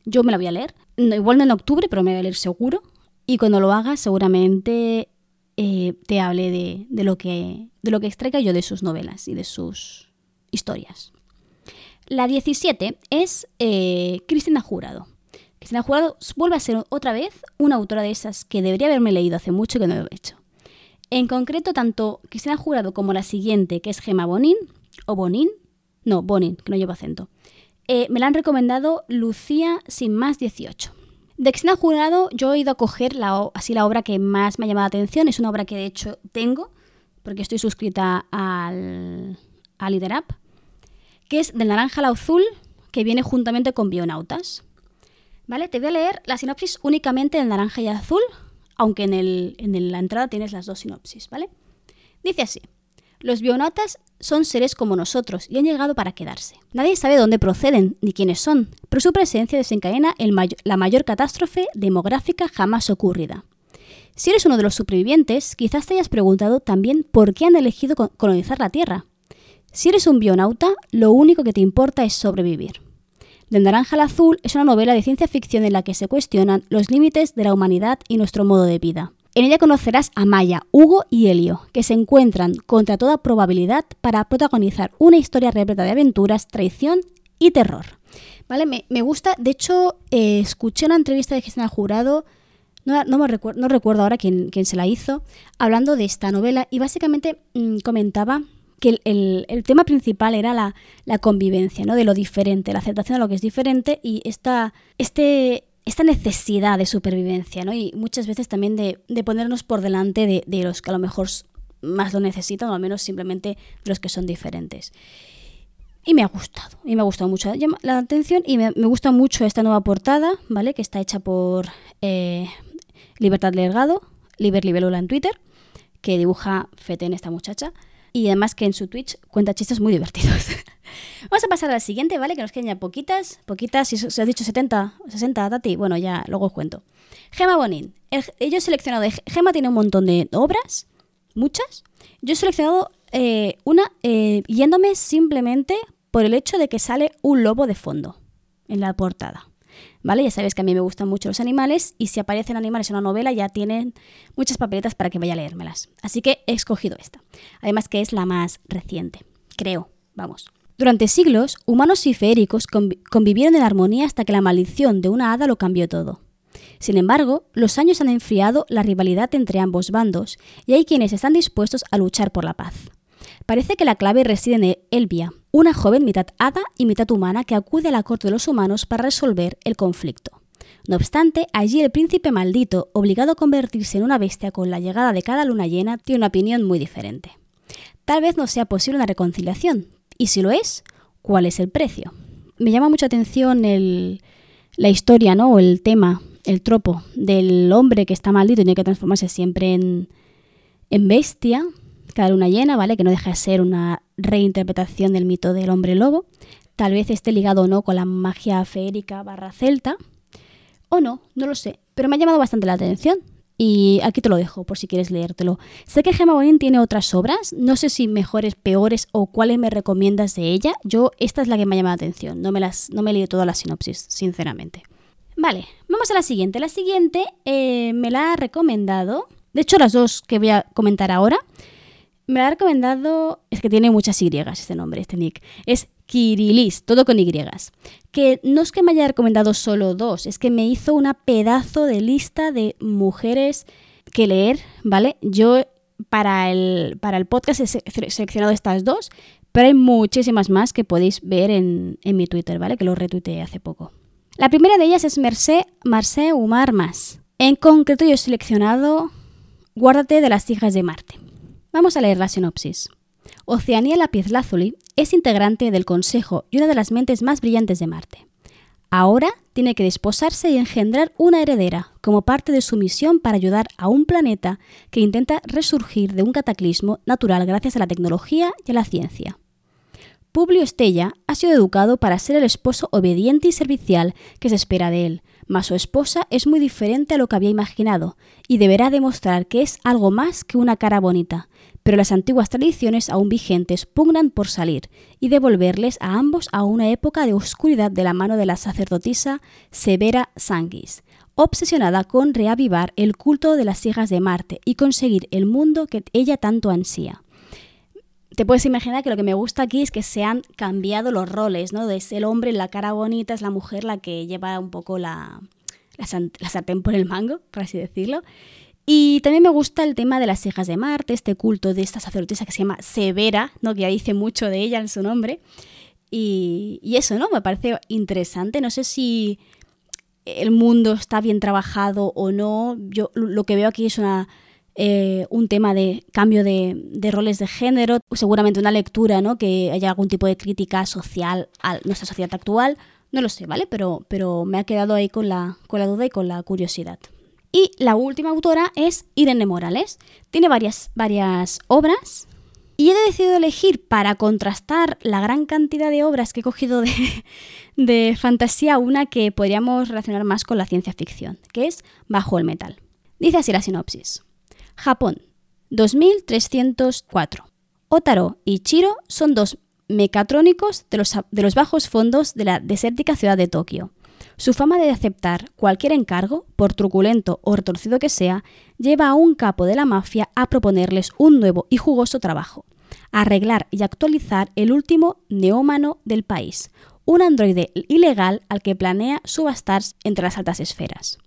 Yo me la voy a leer, igual no en octubre, pero me voy a leer seguro. Y cuando lo haga, seguramente eh, te hable de, lo que, de lo que extraiga yo de sus novelas y de sus historias. La 17 es eh, Cristina Jurado. Cristina Jurado vuelve a ser otra vez una autora de esas que debería haberme leído hace mucho que no lo he hecho. En concreto, tanto Cristina Jurado como la siguiente, que es Gemma Bonin, o Bonin, no, Bonin, que no lleva acento, eh, me la han recomendado Lucía sin más 18. De Xena Jurado yo he ido a coger la, así la obra que más me ha llamado la atención. Es una obra que de hecho tengo, porque estoy suscrita al, a Liderap, que es del naranja al azul, que viene juntamente con Bionautas. ¿Vale? Te voy a leer la sinopsis únicamente del naranja y azul, aunque en, el, en la entrada tienes las dos sinopsis, ¿vale? Dice así. Los bionautas son seres como nosotros y han llegado para quedarse. Nadie sabe dónde proceden ni quiénes son, pero su presencia desencadena la mayor catástrofe demográfica jamás ocurrida. Si eres uno de los supervivientes, quizás te hayas preguntado también por qué han elegido colonizar la Tierra. Si eres un bionauta, lo único que te importa es sobrevivir. Del naranja al azul es una novela de ciencia ficción en la que se cuestionan los límites de la humanidad y nuestro modo de vida. En ella conocerás a Maya, Hugo y Helio, que se encuentran contra toda probabilidad para protagonizar una historia repleta de aventuras, traición y terror. ¿Vale? Me, gusta, de hecho, eh, escuché una entrevista de Cristina Jurado no, me recuerdo, ahora quién, se la hizo, hablando de esta novela y básicamente mm, comentaba que el, tema principal era la, convivencia, ¿no? De lo diferente, la aceptación de lo que es diferente y esta, este, esta necesidad de supervivencia, ¿no? Y muchas veces también de, ponernos por delante de, los que a lo mejor más lo necesitan o al menos simplemente de los que son diferentes. Y me ha gustado, y me ha gustado mucho la atención y me, gusta mucho esta nueva portada, ¿vale? Que está hecha por eh, Libertad Delgado, Liber Libelula en Twitter, que dibuja Feten esta muchacha. Y además que en su Twitch cuenta chistes muy divertidos. Vamos a pasar a la siguiente, ¿vale? Que nos quedan ya poquitas. Poquitas, si se ha dicho 70 o 60, Tati. Bueno, ya luego os cuento. Gema Bonin. yo he seleccionado. Gema tiene un montón de obras, muchas. Yo he seleccionado eh, una eh, yéndome simplemente por el hecho de que sale un lobo de fondo en la portada. ¿vale? Ya sabéis que a mí me gustan mucho los animales y si aparecen animales en una novela ya tienen muchas papeletas para que vaya a leérmelas. Así que he escogido esta. Además que es la más reciente, creo, vamos. Durante siglos, humanos y feéricos convivieron en armonía hasta que la maldición de una hada lo cambió todo. Sin embargo, los años han enfriado la rivalidad entre ambos bandos y hay quienes están dispuestos a luchar por la paz. Parece que la clave reside en Elvia, una joven mitad hada y mitad humana que acude a la corte de los humanos para resolver el conflicto. No obstante, allí el príncipe maldito, obligado a convertirse en una bestia con la llegada de cada luna llena, tiene una opinión muy diferente. Tal vez no sea posible una reconciliación, y si lo es, ¿cuál es el precio? Me llama mucha atención la historia, ¿no? O el tema, el tropo del hombre que está maldito y tiene que transformarse siempre en, en bestia, cada luna llena, ¿vale? Que no deja de ser una reinterpretación del mito del hombre lobo. Tal vez esté ligado o no con la magia feérica barra celta. O no, no lo sé. Pero me ha llamado bastante la atención. Y aquí te lo dejo por si quieres leértelo. Sé que Gemma Bonin tiene otras obras, no sé si mejores, peores o cuáles me recomiendas de ella. Yo, esta es la que me ha llamado la atención. No me, las, no me he leído toda la sinopsis, sinceramente. Vale, vamos a la siguiente. La siguiente eh, me la ha recomendado. De hecho, las dos que voy a comentar ahora me lo ha recomendado, es que tiene muchas Y este nombre, este nick. Es Kirilis, todo con Y. Que no es que me haya recomendado solo dos, es que me hizo una pedazo de lista de mujeres que leer, ¿vale? Yo para el, para el podcast he seleccionado estas dos, pero hay muchísimas más que podéis ver en, mi Twitter, ¿vale? Que lo retuiteé hace poco. La primera de ellas es Mercé Marcé Umar Más. En concreto yo he seleccionado Guárdate de las hijas de Marte. Vamos a leer la sinopsis. Oceanía Lapislázuli es integrante del Consejo y una de las mentes más brillantes de Marte. Ahora tiene que desposarse y engendrar una heredera como parte de su misión para ayudar a un planeta que intenta resurgir de un cataclismo natural gracias a la tecnología y a la ciencia. Publio Estella ha sido educado para ser el esposo obediente y servicial que se espera de él, mas su esposa es muy diferente a lo que había imaginado y deberá demostrar que es algo más que una cara bonita, pero las antiguas tradiciones aún vigentes pugnan por salir y devolverles a ambos a una época de oscuridad de la mano de la sacerdotisa Severa Sanguis, obsesionada con reavivar el culto de las hijas de Marte y conseguir el mundo que ella tanto ansía. Te puedes imaginar que lo que me gusta aquí es que se han cambiado los roles, ¿no? Es el hombre la cara bonita, es la mujer la que lleva un poco la, la sartén por el mango, por así decirlo. Y también me gusta el tema de las hijas de Marte, este culto de esta sacerdotisa que se llama Severa, ¿no? que ya dice mucho de ella en su nombre. Y, eso, ¿no? Me parece interesante. No sé si el mundo está bien trabajado o no. Yo lo que veo aquí es una, eh, un tema de cambio de, de, roles de género, seguramente una lectura, ¿no? Que haya algún tipo de crítica social a nuestra sociedad actual. No lo sé, ¿vale? Pero, pero me ha quedado ahí con la, con la duda y con la curiosidad. Y la última autora es Irene Morales. Tiene varias, varias obras, Y he decidido elegir para contrastar la gran cantidad de obras que he cogido de, de fantasía una que podríamos relacionar más con la ciencia ficción, que es Bajo el Metal. Dice así la sinopsis. Japón, 2304. Otaro y Chiro son dos mecatrónicos de los, de los bajos fondos de la desértica ciudad de Tokio. Su fama de aceptar cualquier encargo, por truculento o retorcido que sea, lleva a un capo de la mafia a proponerles un nuevo y jugoso trabajo, arreglar y actualizar el último neómano del país, un androide ilegal al que planea subastar entre las altas esferas.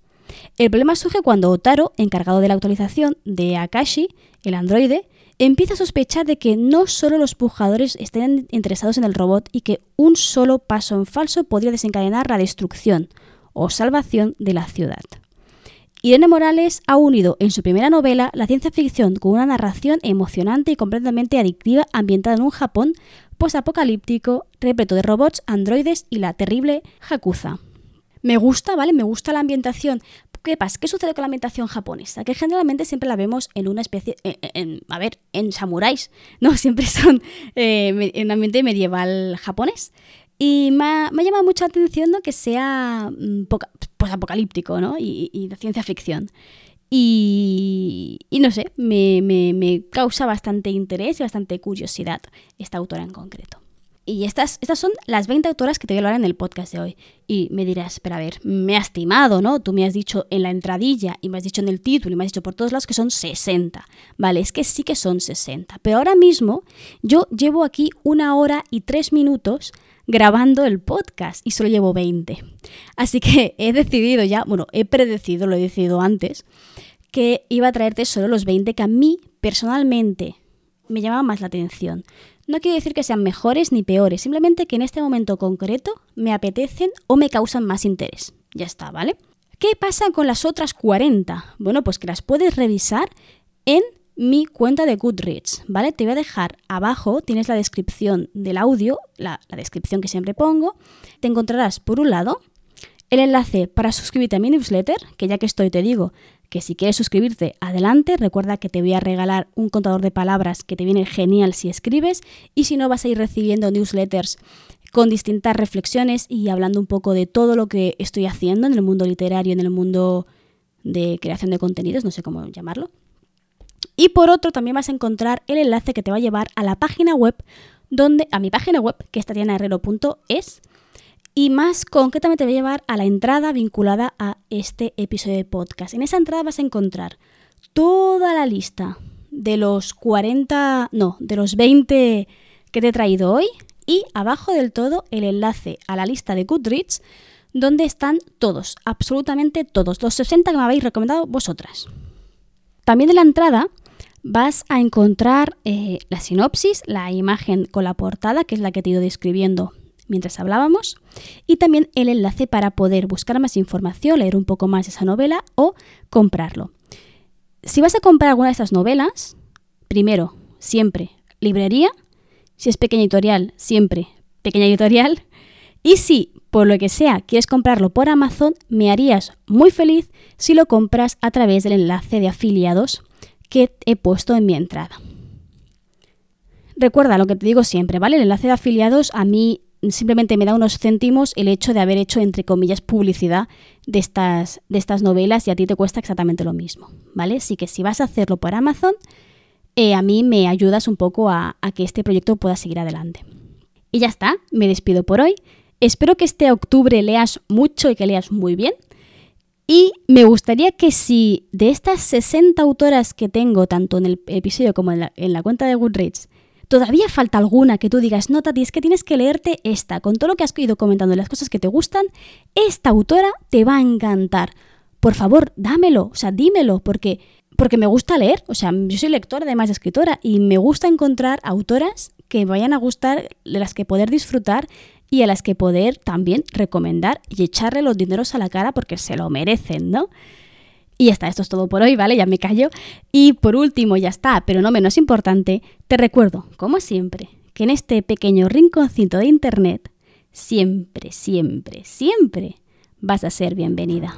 El problema surge cuando Otaro, encargado de la actualización de Akashi, el androide, empieza a sospechar de que no solo los pujadores estén interesados en el robot y que un solo paso en falso podría desencadenar la destrucción o salvación de la ciudad. Irene Morales ha unido en su primera novela la ciencia ficción con una narración emocionante y completamente adictiva ambientada en un Japón posapocalíptico repleto de robots, androides y la terrible Hakuza. Me gusta, ¿vale? Me gusta la ambientación ¿Qué pasa? ¿Qué sucede con la ambientación japonesa? Que generalmente siempre la vemos en una especie, en, a ver, en samuráis, ¿no? Siempre son eh, en ambiente medieval japonés. Y me ha, me llamado mucho la atención ¿no? que sea mm, pues apocalíptico ¿no? y, de ciencia ficción. Y, y no sé, me, me, me causa bastante interés y bastante curiosidad esta autora en concreto. Y estas, estas son las 20 autoras que te voy a hablar en el podcast de hoy. Y me dirás, pero a ver, me has estimado, ¿no? Tú me has dicho en la entradilla y me has dicho en el título y me has dicho por todos lados que son 60. Vale, es que sí que son 60. Pero ahora mismo yo llevo aquí una hora y tres minutos grabando el podcast y solo llevo 20. Así que he decidido ya, bueno, he predecido, lo he decidido antes, que iba a traerte solo los 20 que a mí personalmente me llamaban más la atención. No quiero decir que sean mejores ni peores, simplemente que en este momento concreto me apetecen o me causan más interés. Ya está, ¿vale? ¿Qué pasa con las otras 40? Bueno, pues que las puedes revisar en mi cuenta de Goodreads, ¿vale? Te voy a dejar abajo, tienes la descripción del audio, la, la descripción que siempre pongo. Te encontrarás, por un lado, el enlace para suscribirte a mi newsletter, que ya que estoy te digo que si quieres suscribirte, adelante. Recuerda que te voy a regalar un contador de palabras que te viene genial si escribes y si no vas a ir recibiendo newsletters con distintas reflexiones y hablando un poco de todo lo que estoy haciendo en el mundo literario, en el mundo de creación de contenidos, no sé cómo llamarlo. Y por otro, también vas a encontrar el enlace que te va a llevar a la página web donde a mi página web, que es tatianaherrero.es, y más concretamente te voy a llevar a la entrada vinculada a este episodio de podcast. En esa entrada vas a encontrar toda la lista de los 40, no, de los 20 que te he traído hoy y abajo del todo el enlace a la lista de Goodreads donde están todos, absolutamente todos, los 60 que me habéis recomendado vosotras. También en la entrada vas a encontrar eh, la sinopsis, la imagen con la portada, que es la que te he ido describiendo mientras hablábamos, y también el enlace para poder buscar más información, leer un poco más esa novela o comprarlo. Si vas a comprar alguna de estas novelas, primero, siempre, librería, si es pequeña editorial, siempre, pequeña editorial, y si por lo que sea quieres comprarlo por Amazon, me harías muy feliz si lo compras a través del enlace de afiliados que he puesto en mi entrada. Recuerda lo que te digo siempre, ¿vale? El enlace de afiliados a mí simplemente me da unos céntimos el hecho de haber hecho, entre comillas, publicidad de estas, de estas novelas y a ti te cuesta exactamente lo mismo, ¿vale? Así que si vas a hacerlo por Amazon, eh, a mí me ayudas un poco a, a que este proyecto pueda seguir adelante. Y ya está, me despido por hoy. Espero que este octubre leas mucho y que leas muy bien. Y me gustaría que si de estas 60 autoras que tengo, tanto en el episodio como en la, en la cuenta de Goodreads, todavía falta alguna que tú digas, no, Tati, es que tienes que leerte esta, con todo lo que has ido comentando de las cosas que te gustan, esta autora te va a encantar. Por favor, dámelo, o sea, dímelo, porque, porque me gusta leer, o sea, yo soy lectora además de escritora y me gusta encontrar autoras que vayan a gustar, de las que poder disfrutar y a las que poder también recomendar y echarle los dineros a la cara porque se lo merecen, ¿no? Y ya está, esto es todo por hoy, ¿vale? Ya me callo. Y por último, ya está, pero no menos importante, te recuerdo, como siempre, que en este pequeño rinconcito de Internet, siempre, siempre, siempre vas a ser bienvenida.